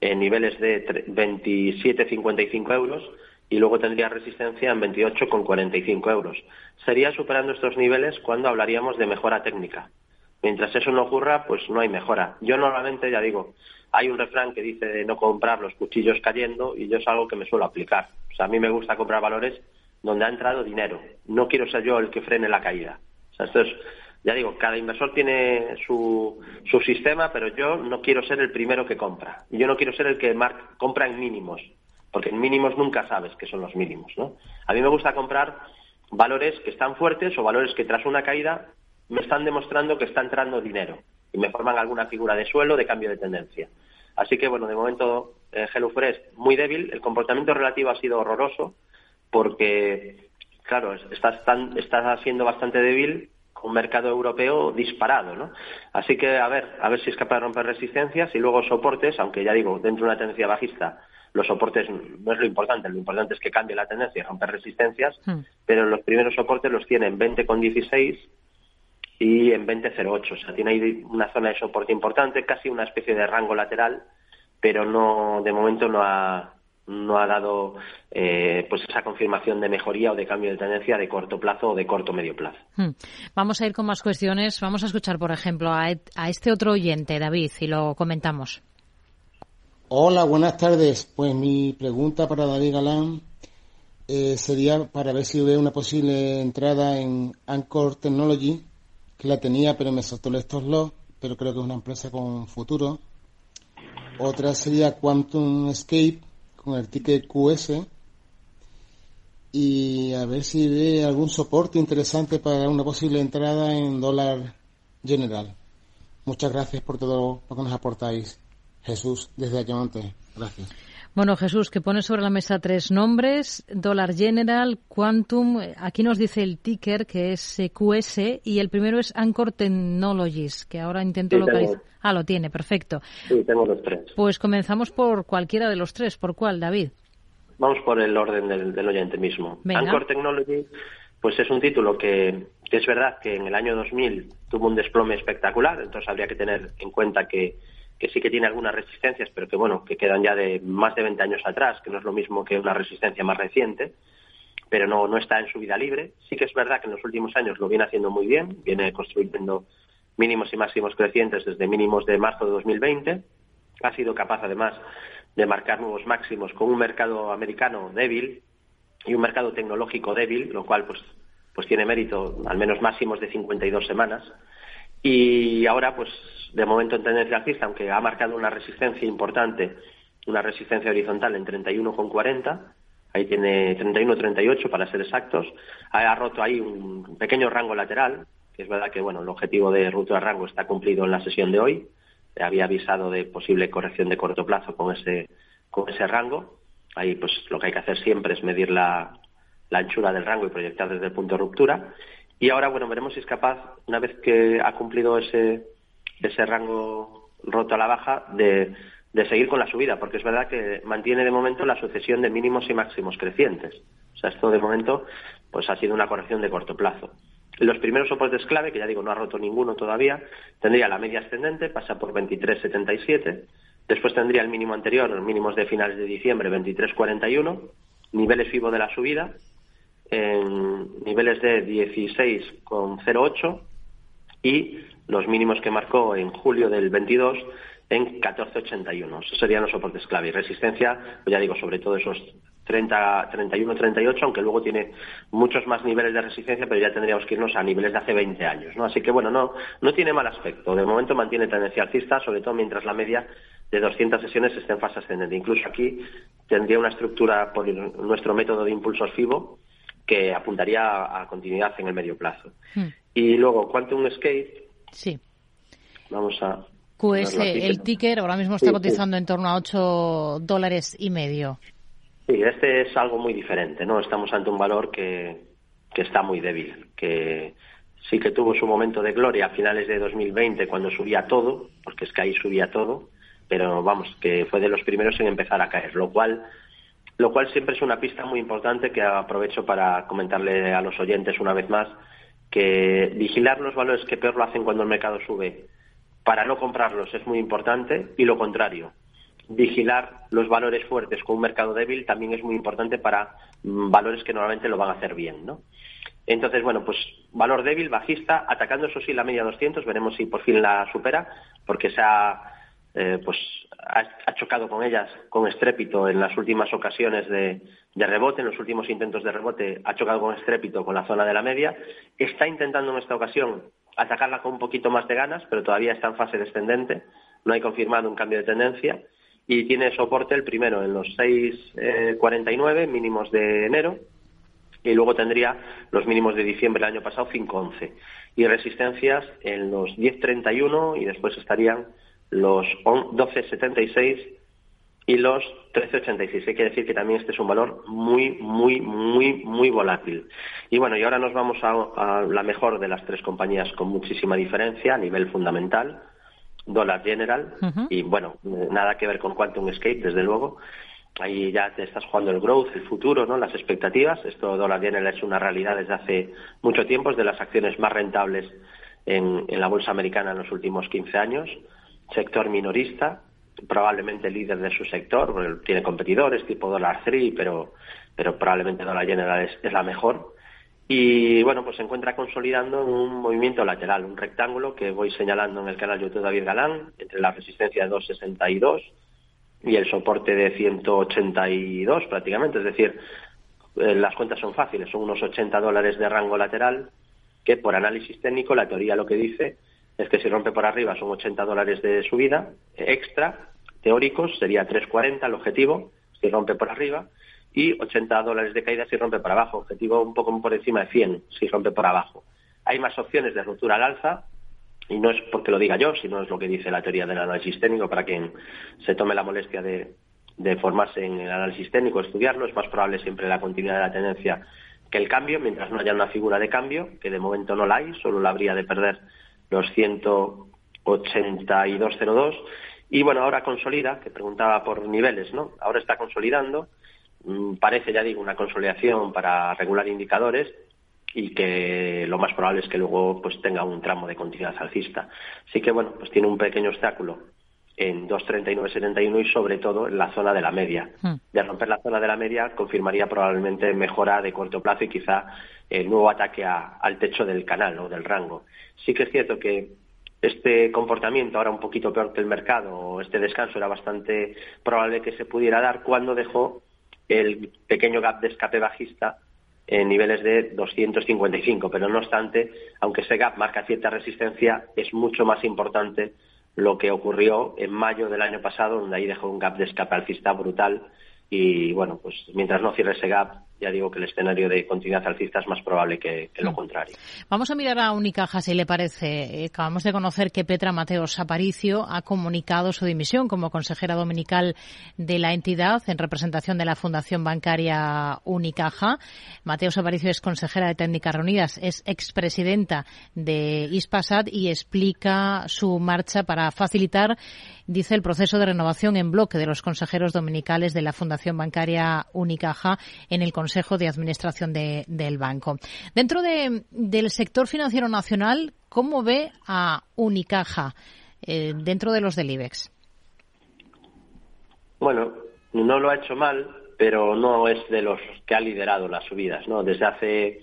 en niveles de 27,55 euros y luego tendría resistencia en 28,45 euros. Sería superando estos niveles cuando hablaríamos de mejora técnica. Mientras eso no ocurra, pues no hay mejora. Yo normalmente, ya digo, hay un refrán que dice de no comprar los cuchillos cayendo y yo es algo que me suelo aplicar. O sea, a mí me gusta comprar valores donde ha entrado dinero. No quiero ser yo el que frene la caída. O sea, esto es, ya digo, cada inversor tiene su, su sistema, pero yo no quiero ser el primero que compra. Y yo no quiero ser el que compra en mínimos porque en mínimos nunca sabes qué son los mínimos, ¿no? A mí me gusta comprar valores que están fuertes o valores que tras una caída me están demostrando que está entrando dinero y me forman alguna figura de suelo de cambio de tendencia. Así que, bueno, de momento eh, Hello Fresh muy débil, el comportamiento relativo ha sido horroroso porque, claro, está, está siendo bastante débil con un mercado europeo disparado, ¿no? Así que, a ver, a ver si es capaz de romper resistencias y luego soportes, aunque ya digo, dentro de una tendencia bajista los soportes no es lo importante, lo importante es que cambie la tendencia y romper resistencias, hmm. pero los primeros soportes los tiene en 20,16 y en 20,08. O sea, tiene ahí una zona de soporte importante, casi una especie de rango lateral, pero no de momento no ha, no ha dado eh, pues esa confirmación de mejoría o de cambio de tendencia de corto plazo o de corto medio plazo. Hmm. Vamos a ir con más cuestiones. Vamos a escuchar, por ejemplo, a, a este otro oyente, David, y lo comentamos. Hola, buenas tardes. Pues mi pregunta para David Galán eh, sería para ver si ve una posible entrada en Anchor Technology, que la tenía pero me soltó estos loss, pero creo que es una empresa con futuro. Otra sería Quantum Escape con el ticket QS y a ver si ve algún soporte interesante para una posible entrada en dólar general. Muchas gracias por todo lo que nos aportáis. Jesús, desde Ayamonte. Gracias. Bueno, Jesús, que pone sobre la mesa tres nombres, Dollar General, Quantum, aquí nos dice el ticker que es QS y el primero es Anchor Technologies, que ahora intento localizar. Ah, lo tiene, perfecto. Sí, tengo los tres. Pues comenzamos por cualquiera de los tres. ¿Por cuál, David? Vamos por el orden del, oyente mismo. Anchor Technology, pues es un título que, que es verdad que en el año 2000 tuvo un desplome espectacular, entonces habría que tener en cuenta que que sí que tiene algunas resistencias, pero que bueno, que quedan ya de más de 20 años atrás, que no es lo mismo que una resistencia más reciente, pero no, no está en su vida libre. Sí que es verdad que en los últimos años lo viene haciendo muy bien, viene construyendo mínimos y máximos crecientes desde mínimos de marzo de 2020. Ha sido capaz además de marcar nuevos máximos con un mercado americano débil y un mercado tecnológico débil, lo cual pues, pues tiene mérito, al menos máximos de 52 semanas. Y ahora, pues, de momento en tendencia alcista, aunque ha marcado una resistencia importante, una resistencia horizontal en 31,40, ahí tiene 31,38 para ser exactos, ha roto ahí un pequeño rango lateral, que es verdad que, bueno, el objetivo de ruta de rango está cumplido en la sesión de hoy, había avisado de posible corrección de corto plazo con ese, con ese rango, Ahí pues lo que hay que hacer siempre es medir la, la anchura del rango y proyectar desde el punto de ruptura. Y ahora, bueno, veremos si es capaz, una vez que ha cumplido ese, ese rango roto a la baja, de, de seguir con la subida, porque es verdad que mantiene de momento la sucesión de mínimos y máximos crecientes. O sea, esto de momento pues ha sido una corrección de corto plazo. Los primeros soportes clave, que ya digo no ha roto ninguno todavía, tendría la media ascendente, pasa por 23,77. Después tendría el mínimo anterior, los mínimos de finales de diciembre, 23,41. Niveles FIBO de la subida, en niveles de 16,08 y los mínimos que marcó en julio del 22 en 14,81. Esos serían los soportes clave. Y resistencia, pues ya digo, sobre todo esos 30, 31, 38, aunque luego tiene muchos más niveles de resistencia, pero ya tendríamos que irnos a niveles de hace 20 años, ¿no? Así que bueno, no, no tiene mal aspecto. De momento mantiene tendencia alcista, sobre todo mientras la media de 200 sesiones esté en fase ascendente. Incluso aquí tendría una estructura por nuestro método de impulsos FIBO que apuntaría a continuidad en el medio plazo. Hmm. Y luego, Quantum Escape. Sí. Vamos a. QS, el ticker ahora mismo está cotizando en torno a 8 dólares y medio. Sí, este es algo muy diferente, ¿no? Estamos ante un valor que, que está muy débil, que sí que tuvo su momento de gloria a finales de 2020 cuando subía todo, porque es que ahí subía todo, pero vamos, que fue de los primeros en empezar a caer, lo cual lo cual siempre es una pista muy importante que aprovecho para comentarle a los oyentes una vez más que vigilar los valores que peor lo hacen cuando el mercado sube para no comprarlos es muy importante y lo contrario, vigilar los valores fuertes con un mercado débil también es muy importante para mm, valores que normalmente lo van a hacer bien, ¿no? Entonces, bueno, pues valor débil, bajista, atacando eso sí la media 200, veremos si por fin la supera, porque se ha, eh, pues, ha, chocado con ellas con estrépito en las últimas ocasiones de, de, rebote, en los últimos intentos de rebote, ha chocado con estrépito con la zona de la media. Está intentando en esta ocasión atacarla con un poquito más de ganas, pero todavía está en fase descendente, no hay confirmado un cambio de tendencia. Y tiene soporte el primero en los 6,49 eh, mínimos de enero. Y luego tendría los mínimos de diciembre del año pasado 5,11 y resistencias en los 10,31 y después estarían los 12,76 y los 13,86. Hay que decir que también este es un valor muy, muy, muy, muy volátil. Y bueno, y ahora nos vamos a la mejor de las tres compañías con muchísima diferencia a nivel fundamental, Dollar General, y bueno, nada que ver con Quantum Escape, desde luego. Ahí ya te estás jugando el growth, el futuro, ¿no? Las expectativas. Esto Dollar General es una realidad desde hace mucho tiempo, es de las acciones más rentables en, la bolsa americana en los últimos 15 años. Sector minorista, probablemente líder de su sector, tiene competidores tipo Dollar Tree, pero, pero probablemente Dollar General es la mejor. Y bueno, pues se encuentra consolidando un movimiento lateral, un rectángulo que voy señalando en el canal YouTube David Galán, entre la resistencia de 262 y el soporte de 182 prácticamente, es decir, eh, las cuentas son fáciles, son unos 80 dólares de rango lateral que por análisis técnico la teoría lo que dice es que si rompe por arriba son 80 dólares de subida extra, teóricos sería 340 el objetivo, si rompe por arriba, y 80 dólares de caída si rompe por abajo. Objetivo un poco por encima de 100 si rompe por abajo. Hay más opciones de ruptura al alza y no es porque lo diga yo, sino es lo que dice la teoría del análisis técnico para quien se tome la molestia de, de formarse en el análisis técnico, estudiarlo. Es más probable siempre la continuidad de la tendencia que el cambio, mientras no haya una figura de cambio, que de momento no la hay, solo la habría de perder los 182.02. Y bueno, ahora consolida, que preguntaba por niveles, ¿no? Ahora está consolidando Mm, parece, ya digo, una consolidación para regular indicadores y que lo más probable es que luego pues tenga un tramo de continuidad alcista. Así que bueno, pues tiene un pequeño obstáculo en 2.39.71 y sobre todo en la zona de la media. Hmm. De romper la zona de la media confirmaría probablemente mejora de corto plazo y quizá el nuevo ataque al techo del canal o del rango. Sí que es cierto que este comportamiento ahora un poquito peor que el mercado, este descanso era bastante probable que se pudiera dar cuando dejó el pequeño gap de escape bajista en niveles de 255, pero no obstante, aunque ese gap marca cierta resistencia, es mucho más importante lo que ocurrió en mayo del año pasado, donde ahí dejó un gap de escape alcista brutal. Y bueno, pues mientras no cierre ese gap, ya digo que el escenario de continuidad alcista es más probable que, lo mm. contrario. Vamos a mirar a Unicaja, si le parece. Acabamos de conocer que Petra Mateos Aparicio ha comunicado su dimisión como consejera dominical de la entidad en representación de la Fundación Bancaria Unicaja. Mateos Aparicio es consejera de Técnicas Reunidas, es expresidenta de ISPASAT y explica su marcha para facilitar dice el proceso de renovación en bloque de los consejeros dominicales de la Fundación Bancaria Unicaja en el Consejo de Administración del banco. Dentro del sector financiero nacional, ¿cómo ve a Unicaja eh, dentro de los del IBEX? Bueno, no lo ha hecho mal, pero no es de los que ha liderado las subidas, ¿no? Desde hace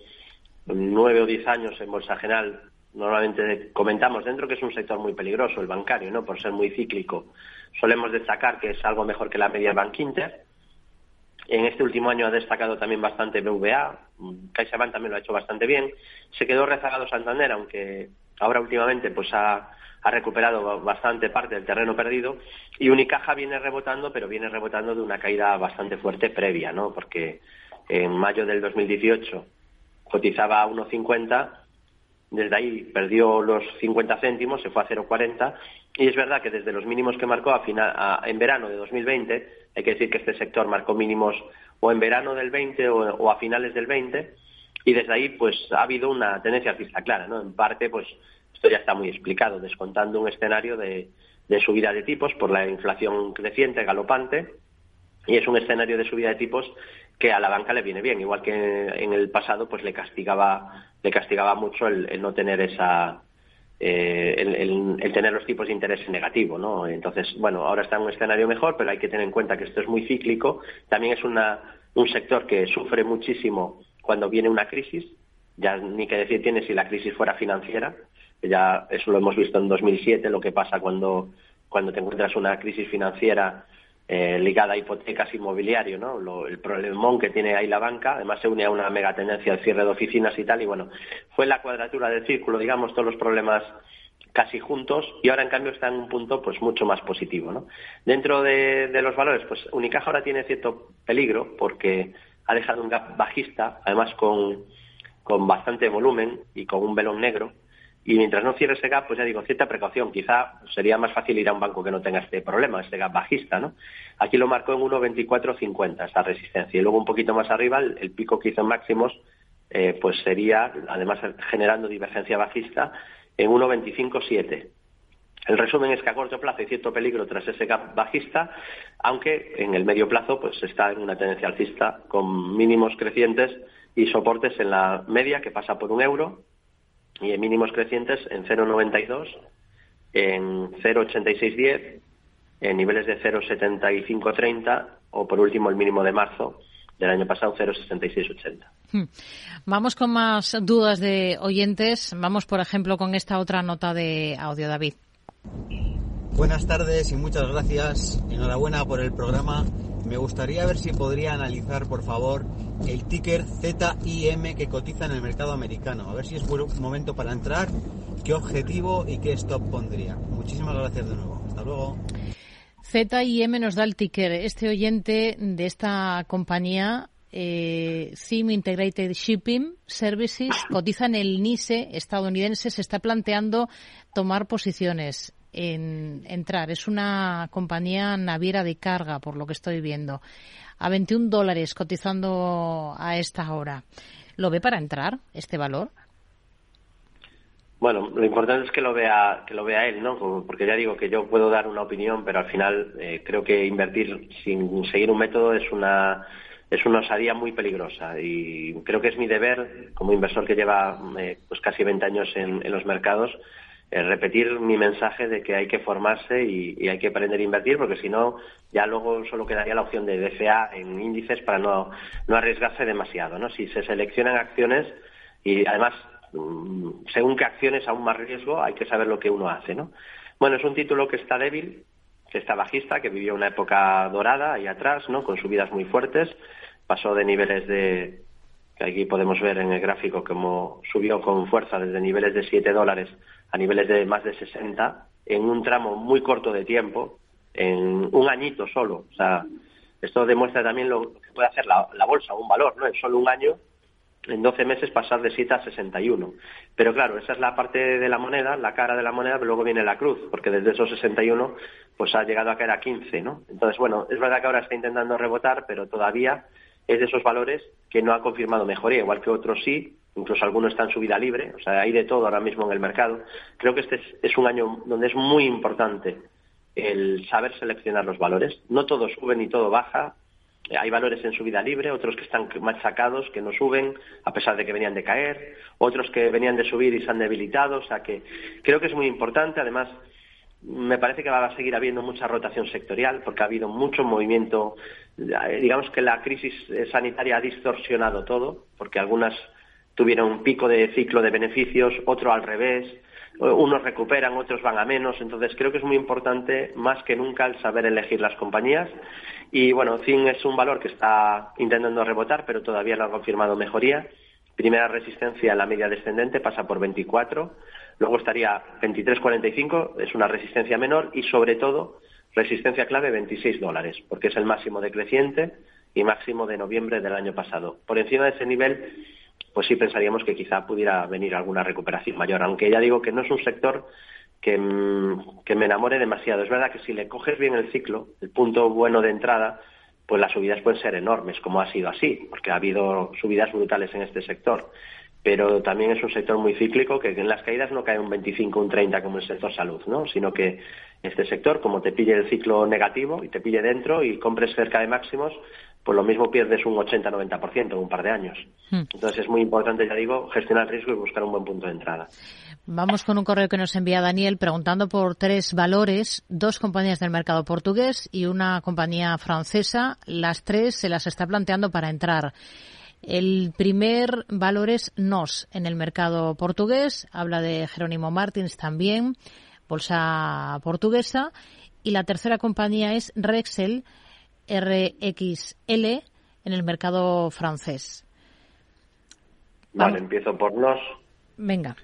nueve o diez años en Bolsa General normalmente comentamos dentro que es un sector muy peligroso, el bancario, ¿no? Por ser muy cíclico. Solemos destacar que es algo mejor que la media Bank Inter. En este último año ha destacado también bastante BVA, CaixaBank también lo ha hecho bastante bien. Se quedó rezagado Santander, aunque ahora últimamente pues ha, ha recuperado bastante parte del terreno perdido. Y Unicaja viene rebotando, pero viene rebotando de una caída bastante fuerte previa, ¿no? Porque en mayo del 2018 cotizaba a 1,50 desde ahí perdió los 50 céntimos, se fue a 0,40 y es verdad que desde los mínimos que marcó a final, en verano de 2020, hay que decir que este sector marcó mínimos o en verano del 20 o, a finales del 20 y desde ahí pues ha habido una tendencia alcista clara, ¿no? En parte pues esto ya está muy explicado, descontando un escenario de subida de tipos por la inflación creciente, galopante y es un escenario de subida de tipos que a la banca le viene bien, igual que en el pasado pues le castigaba le castigaba mucho el, no tener esa eh, el, tener los tipos de interés negativo, ¿no? Entonces, bueno, ahora está en un escenario mejor, pero hay que tener en cuenta que esto es muy cíclico. También es una, un sector que sufre muchísimo cuando viene una crisis. Ya ni que decir tiene si la crisis fuera financiera. Ya eso lo hemos visto en 2007, lo que pasa cuando, cuando te encuentras una crisis financiera eh, ligada a hipotecas inmobiliario, ¿no? el problemón que tiene ahí la banca, además se une a una mega tendencia al cierre de oficinas y tal, y bueno, fue la cuadratura del círculo, digamos, todos los problemas casi juntos y ahora en cambio está en un punto pues mucho más positivo, ¿no? Dentro de, los valores, pues Unicaja ahora tiene cierto peligro porque ha dejado un gap bajista, además con, con bastante volumen y con un velón negro, y mientras no cierre ese gap, pues ya digo, cierta precaución. Quizá sería más fácil ir a un banco que no tenga este problema, este gap bajista, ¿no? Aquí lo marcó en 1.2450 esta resistencia. Y luego un poquito más arriba, el, pico que hizo en máximos, eh, pues sería, además generando divergencia bajista, en 1.25.7. El resumen es que a corto plazo hay cierto peligro tras ese gap bajista, aunque en el medio plazo pues está en una tendencia alcista con mínimos crecientes y soportes en la media que pasa por un euro y en mínimos crecientes en 0,92, en 0,8610, en niveles de 0,7530 o por último el mínimo de marzo del año pasado 0,6680. Hmm. Vamos con más dudas de oyentes. Vamos, por ejemplo, con esta otra nota de audio, David. Buenas tardes y muchas gracias. Enhorabuena por el programa. Me gustaría ver si podría analizar, por favor, el ticker ZIM que cotiza en el mercado americano. A ver si es buen momento para entrar, qué objetivo y qué stop pondría. Muchísimas gracias de nuevo. Hasta luego. ZIM nos da el ticker. Este oyente de esta compañía eh, CIM Integrated Shipping Services cotiza en el NISE estadounidense, se está planteando tomar posiciones en entrar. Es una compañía naviera de carga, por lo que estoy viendo. A 21 dólares cotizando a esta hora. ¿Lo ve para entrar este valor? Bueno, lo importante es que lo vea que lo vea él, ¿no? Porque ya digo que yo puedo dar una opinión, pero al final eh, creo que invertir sin seguir un método es una es una osadía muy peligrosa y creo que es mi deber como inversor que lleva eh, pues casi 20 años en, en los mercados repetir mi mensaje de que hay que formarse y, hay que aprender a invertir, porque si no, ya luego solo quedaría la opción de DCA en índices para no, no arriesgarse demasiado. ¿no? Si se seleccionan acciones y además, mm, según qué acciones aún más riesgo, hay que saber lo que uno hace. ¿no? Bueno, es un título que está débil, que está bajista, que vivió una época dorada ahí atrás, ¿no? con subidas muy fuertes, pasó de niveles de aquí podemos ver en el gráfico cómo subió con fuerza desde niveles de 7 dólares a niveles de más de 60 en un tramo muy corto de tiempo, en un añito solo. O sea, Esto demuestra también lo que puede hacer la, bolsa, un valor, ¿no? En solo un año en 12 meses pasar de 7 a 61. Pero claro, esa es la parte de la moneda, la cara de la moneda, pero luego viene la cruz, porque desde esos 61 pues ha llegado a caer a 15, ¿no? Entonces, bueno, es verdad que ahora está intentando rebotar, pero todavía es de esos valores que no ha confirmado mejoría, igual que otros sí, incluso algunos están en subida libre, o sea, hay de todo ahora mismo en el mercado. Creo que este es un año donde es muy importante el saber seleccionar los valores. No todo sube ni todo baja, hay valores en subida libre, otros que están machacados, que no suben, a pesar de que venían de caer, otros que venían de subir y se han debilitado, o sea que creo que es muy importante, además me parece que va a seguir habiendo mucha rotación sectorial porque ha habido mucho movimiento, digamos que la crisis sanitaria ha distorsionado todo, porque algunas tuvieron un pico de ciclo de beneficios, otro al revés, unos recuperan, otros van a menos, entonces creo que es muy importante más que nunca el saber elegir las compañías y bueno, ZIN es un valor que está intentando rebotar, pero todavía no ha confirmado mejoría. Primera resistencia en la media descendente pasa por 24, luego estaría 23.45, es una resistencia menor y sobre todo resistencia clave 26 dólares, porque es el máximo decreciente y máximo de noviembre del año pasado. Por encima de ese nivel, pues sí pensaríamos que quizá pudiera venir alguna recuperación mayor, aunque ya digo que no es un sector Mm, que, me enamore demasiado. Es verdad que si le coges bien el ciclo, el punto bueno de entrada, pues las subidas pueden ser enormes, como ha sido así, porque ha habido subidas brutales en este sector. Pero también es un sector muy cíclico que en las caídas no cae un 25, un 30 como el sector salud, ¿no? Sino que este sector, como te pille el ciclo negativo y te pille dentro y compres cerca de máximos, pues lo mismo pierdes un 80-90% en un par de años. Hmm. Entonces es muy importante, ya digo, gestionar el riesgo y buscar un buen punto de entrada. Vamos con un correo que nos envía Daniel preguntando por tres valores, dos compañías del mercado portugués y una compañía francesa. Las tres se las está planteando para entrar. El primer valor es NOS en el mercado portugués. Habla de Jerónimo Martins también, bolsa portuguesa. Y la tercera compañía es Rexel, RXL, en el mercado francés. Vale, empiezo por NOS. Venga.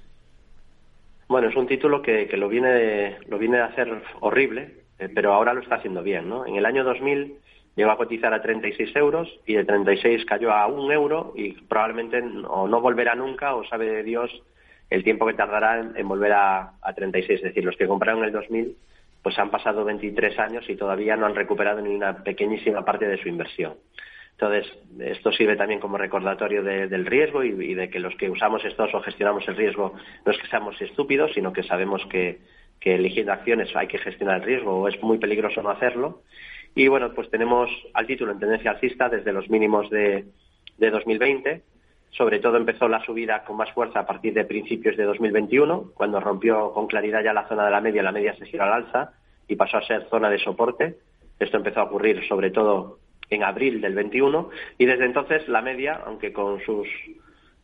Bueno, es un título que, lo, viene de, lo viene a hacer horrible, eh, pero ahora lo está haciendo bien. ¿no? En el año 2000 llegó a cotizar a 36 euros y de 36 cayó a un euro y probablemente o no volverá nunca o sabe de Dios el tiempo que tardará en, volver a, a, 36. Es decir, los que compraron en el 2000 pues han pasado 23 años y todavía no han recuperado ni una pequeñísima parte de su inversión. Entonces, esto sirve también como recordatorio del riesgo y, de que los que usamos estos o gestionamos el riesgo no es que seamos estúpidos, sino que sabemos que, eligiendo acciones hay que gestionar el riesgo o es muy peligroso no hacerlo. Y bueno, pues tenemos al título en tendencia alcista desde los mínimos de, de 2020. Sobre todo empezó la subida con más fuerza a partir de principios de 2021, cuando rompió con claridad ya la zona de la media, la media se giró al alza y pasó a ser zona de soporte. Esto empezó a ocurrir sobre todo en abril del 21 y desde entonces la media, aunque con sus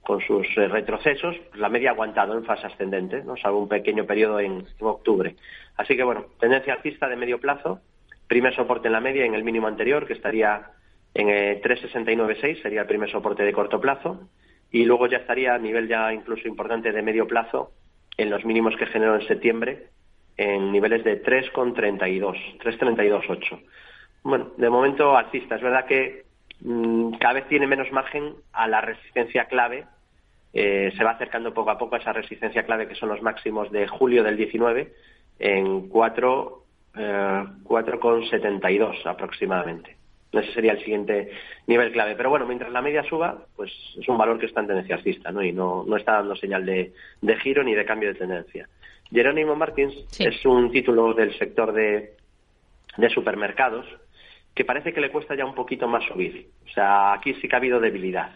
con sus eh, retrocesos, la media ha aguantado en fase ascendente, ¿no? salvo un pequeño periodo en, octubre. Así que bueno, tendencia alcista de medio plazo, primer soporte en la media en el mínimo anterior, que estaría en 369.6, eh, sería el primer soporte de corto plazo, y luego ya estaría a nivel ya incluso importante de medio plazo en los mínimos que generó en septiembre, en niveles de 3,32, 3,32,8. Bueno, de momento alcista. Es verdad que mm, cada vez tiene menos margen a la resistencia clave. Eh, se va acercando poco a poco a esa resistencia clave que son los máximos de julio del 19 en 4, eh, 4,72 aproximadamente. Ese sería el siguiente nivel clave. Pero bueno, mientras la media suba, pues es un valor que está en tendencia alcista ¿no? y no, no está dando señal de, de giro ni de cambio de tendencia. Jerónimo Martins es un título del sector de, de supermercados que parece que le cuesta ya un poquito más subir. O sea, aquí sí que ha habido debilidad.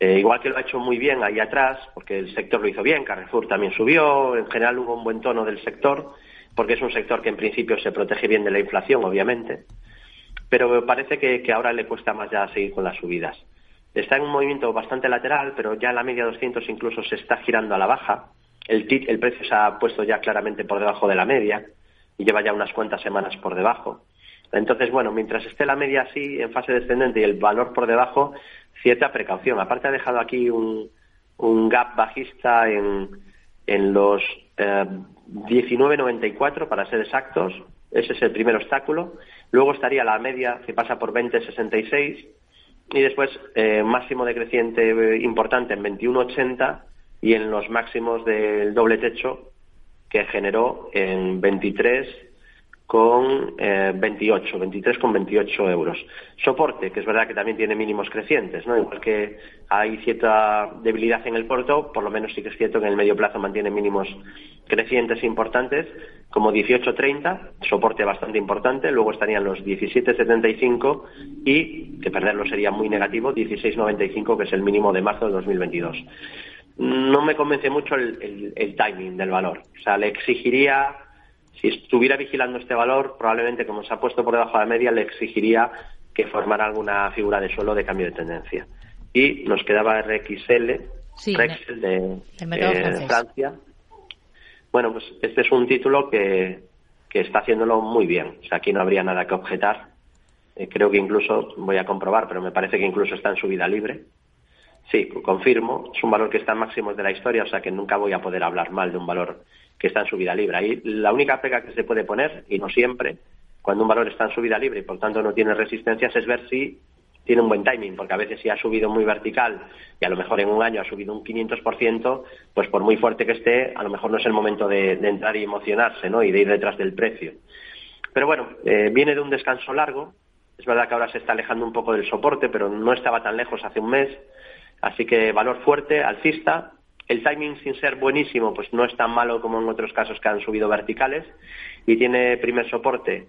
Eh, igual que lo ha hecho muy bien ahí atrás, porque el sector lo hizo bien, Carrefour también subió, en general hubo un buen tono del sector, porque es un sector que en principio se protege bien de la inflación, obviamente, pero parece que, ahora le cuesta más ya seguir con las subidas. Está en un movimiento bastante lateral, pero ya la media 200 incluso se está girando a la baja. El, el precio se ha puesto ya claramente por debajo de la media y lleva ya unas cuantas semanas por debajo. Entonces, bueno, mientras esté la media así, en fase descendente y el valor por debajo, cierta precaución. Aparte ha dejado aquí un, un gap bajista en, en los eh, 19.94, para ser exactos, ese es el primer obstáculo. Luego estaría la media que pasa por 20,66 y después eh, máximo decreciente eh, importante en 21,80 y en los máximos del doble techo que generó en 23 con eh, 28, 23 con 28 euros. Soporte, que es verdad que también tiene mínimos crecientes, ¿no? Igual que hay cierta debilidad en el corto, por lo menos sí que es cierto que en el medio plazo mantiene mínimos crecientes importantes, como 18.30, soporte bastante importante, luego estarían los 17.75 y, que perderlo sería muy negativo, 16.95, que es el mínimo de marzo de 2022 no me convence mucho el, timing del valor. O sea, le exigiría, si estuviera vigilando este valor, probablemente como se ha puesto por debajo de la media, le exigiría que formara alguna figura de suelo de cambio de tendencia. Y nos quedaba RXL, RXL de, Francia. Bueno, pues este es un título que, que está haciéndolo muy bien. O sea, aquí no habría nada que objetar. Eh, creo que incluso, voy a comprobar, pero me parece que incluso está en subida libre. Sí, confirmo. Es un valor que está en máximos de la historia, o sea que nunca voy a poder hablar mal de un valor que está en subida libre. Ahí la única pega que se puede poner, y no siempre, cuando un valor está en subida libre y por tanto no tiene resistencias, es ver si tiene un buen timing, porque a veces si ha subido muy vertical y a lo mejor en un año ha subido un 500%, pues por muy fuerte que esté, a lo mejor no es el momento de, entrar y emocionarse, ¿no? Y de ir detrás del precio. Pero bueno, eh, viene de un descanso largo. Es verdad que ahora se está alejando un poco del soporte, pero no estaba tan lejos hace un mes. Así que valor fuerte, alcista. El timing, sin ser buenísimo, pues no es tan malo como en otros casos que han subido verticales. Y tiene primer soporte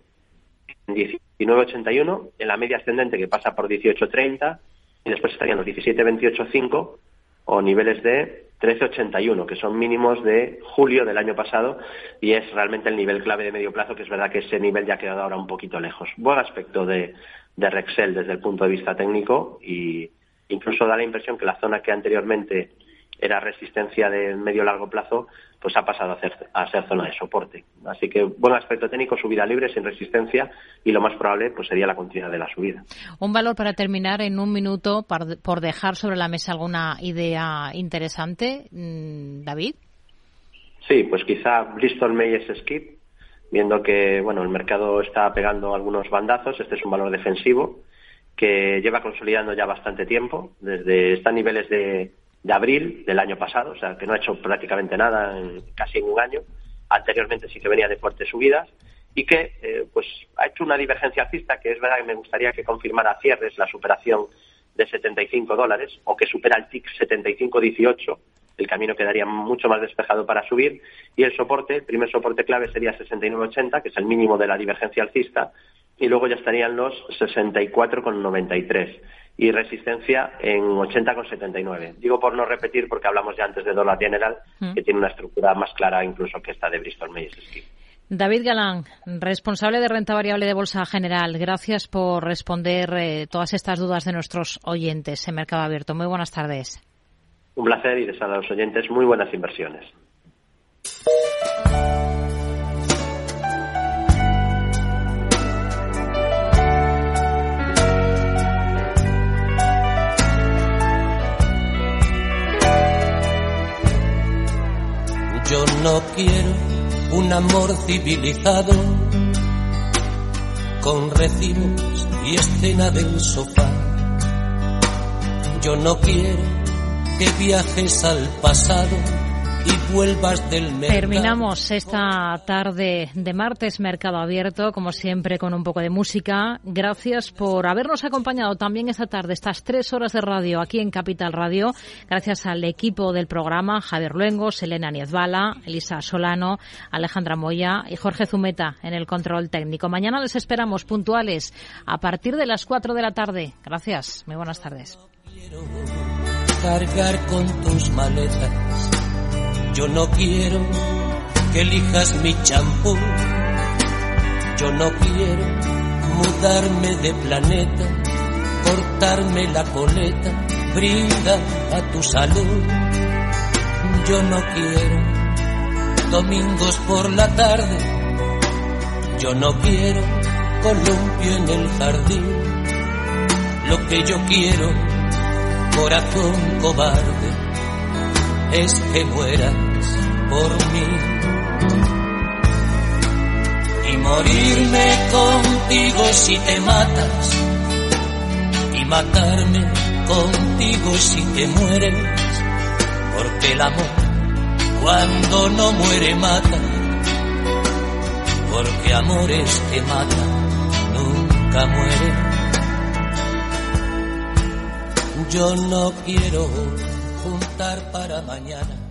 en 19.81, en la media ascendente que pasa por 18.30, y después estarían los 17.28.5 o niveles de 13.81, que son mínimos de julio del año pasado y es realmente el nivel clave de medio plazo, que es verdad que ese nivel ya ha quedado ahora un poquito lejos. Buen aspecto de, de Rexel desde el punto de vista técnico y, incluso da la impresión que la zona que anteriormente era resistencia de medio largo plazo, pues ha pasado a ser, a ser zona de soporte. Así que buen aspecto técnico, subida libre, sin resistencia y lo más probable pues sería la continuidad de la subida. Un valor para terminar en un minuto, por dejar sobre la mesa alguna idea interesante, mm, David. Sí, pues quizá Bristol Myers Skip, viendo que bueno el mercado está pegando algunos bandazos, este es un valor defensivo que lleva consolidando ya bastante tiempo, desde estos niveles de, abril del año pasado, o sea, que no ha hecho prácticamente nada en, casi en un año. Anteriormente sí que venía de fuertes subidas y que eh, pues ha hecho una divergencia alcista que es verdad que me gustaría que confirmara cierres la superación de 75 dólares o que supera el TIC 75-18 el camino quedaría mucho más despejado para subir y el soporte, el primer soporte clave sería 69.80, que es el mínimo de la divergencia alcista, y luego ya estarían los 64,93 y resistencia en 80,79. Digo por no repetir porque hablamos ya antes de dólar general, mm. que tiene una estructura más clara incluso que esta de Bristol Myers David Galán, responsable de renta variable de Bolsa General, gracias por responder eh, todas estas dudas de nuestros oyentes en Mercado Abierto. Muy buenas tardes. Un placer y desear a los oyentes muy buenas inversiones. No quiero un amor civilizado con recibos y escena del sofá. Yo no quiero que viajes al pasado y vuelvas del mercado. Terminamos esta tarde de martes Mercado Abierto, como siempre, con un poco de música. Gracias por habernos acompañado también esta tarde, estas tres horas de radio aquí en Capital Radio. Gracias al equipo del programa, Javier Luengo, Selena Niezbala, Elisa Solano, Alejandra Moya y Jorge Zumeta en el control técnico. Mañana les esperamos puntuales a partir de las cuatro de la tarde. Gracias. Muy buenas tardes. cargar con tus maletas yo no quiero que elijas mi champú. Yo no quiero mudarme de planeta, cortarme la coleta, brinda a tu salud. Yo no quiero domingos por la tarde. Yo no quiero columpio en el jardín. Lo que yo quiero, corazón cobarde, es que muera por mí. y morirme contigo si te matas y matarme contigo si te mueres, porque el amor cuando no muere mata, porque amores que matan nunca mueren. Yo no quiero para mañana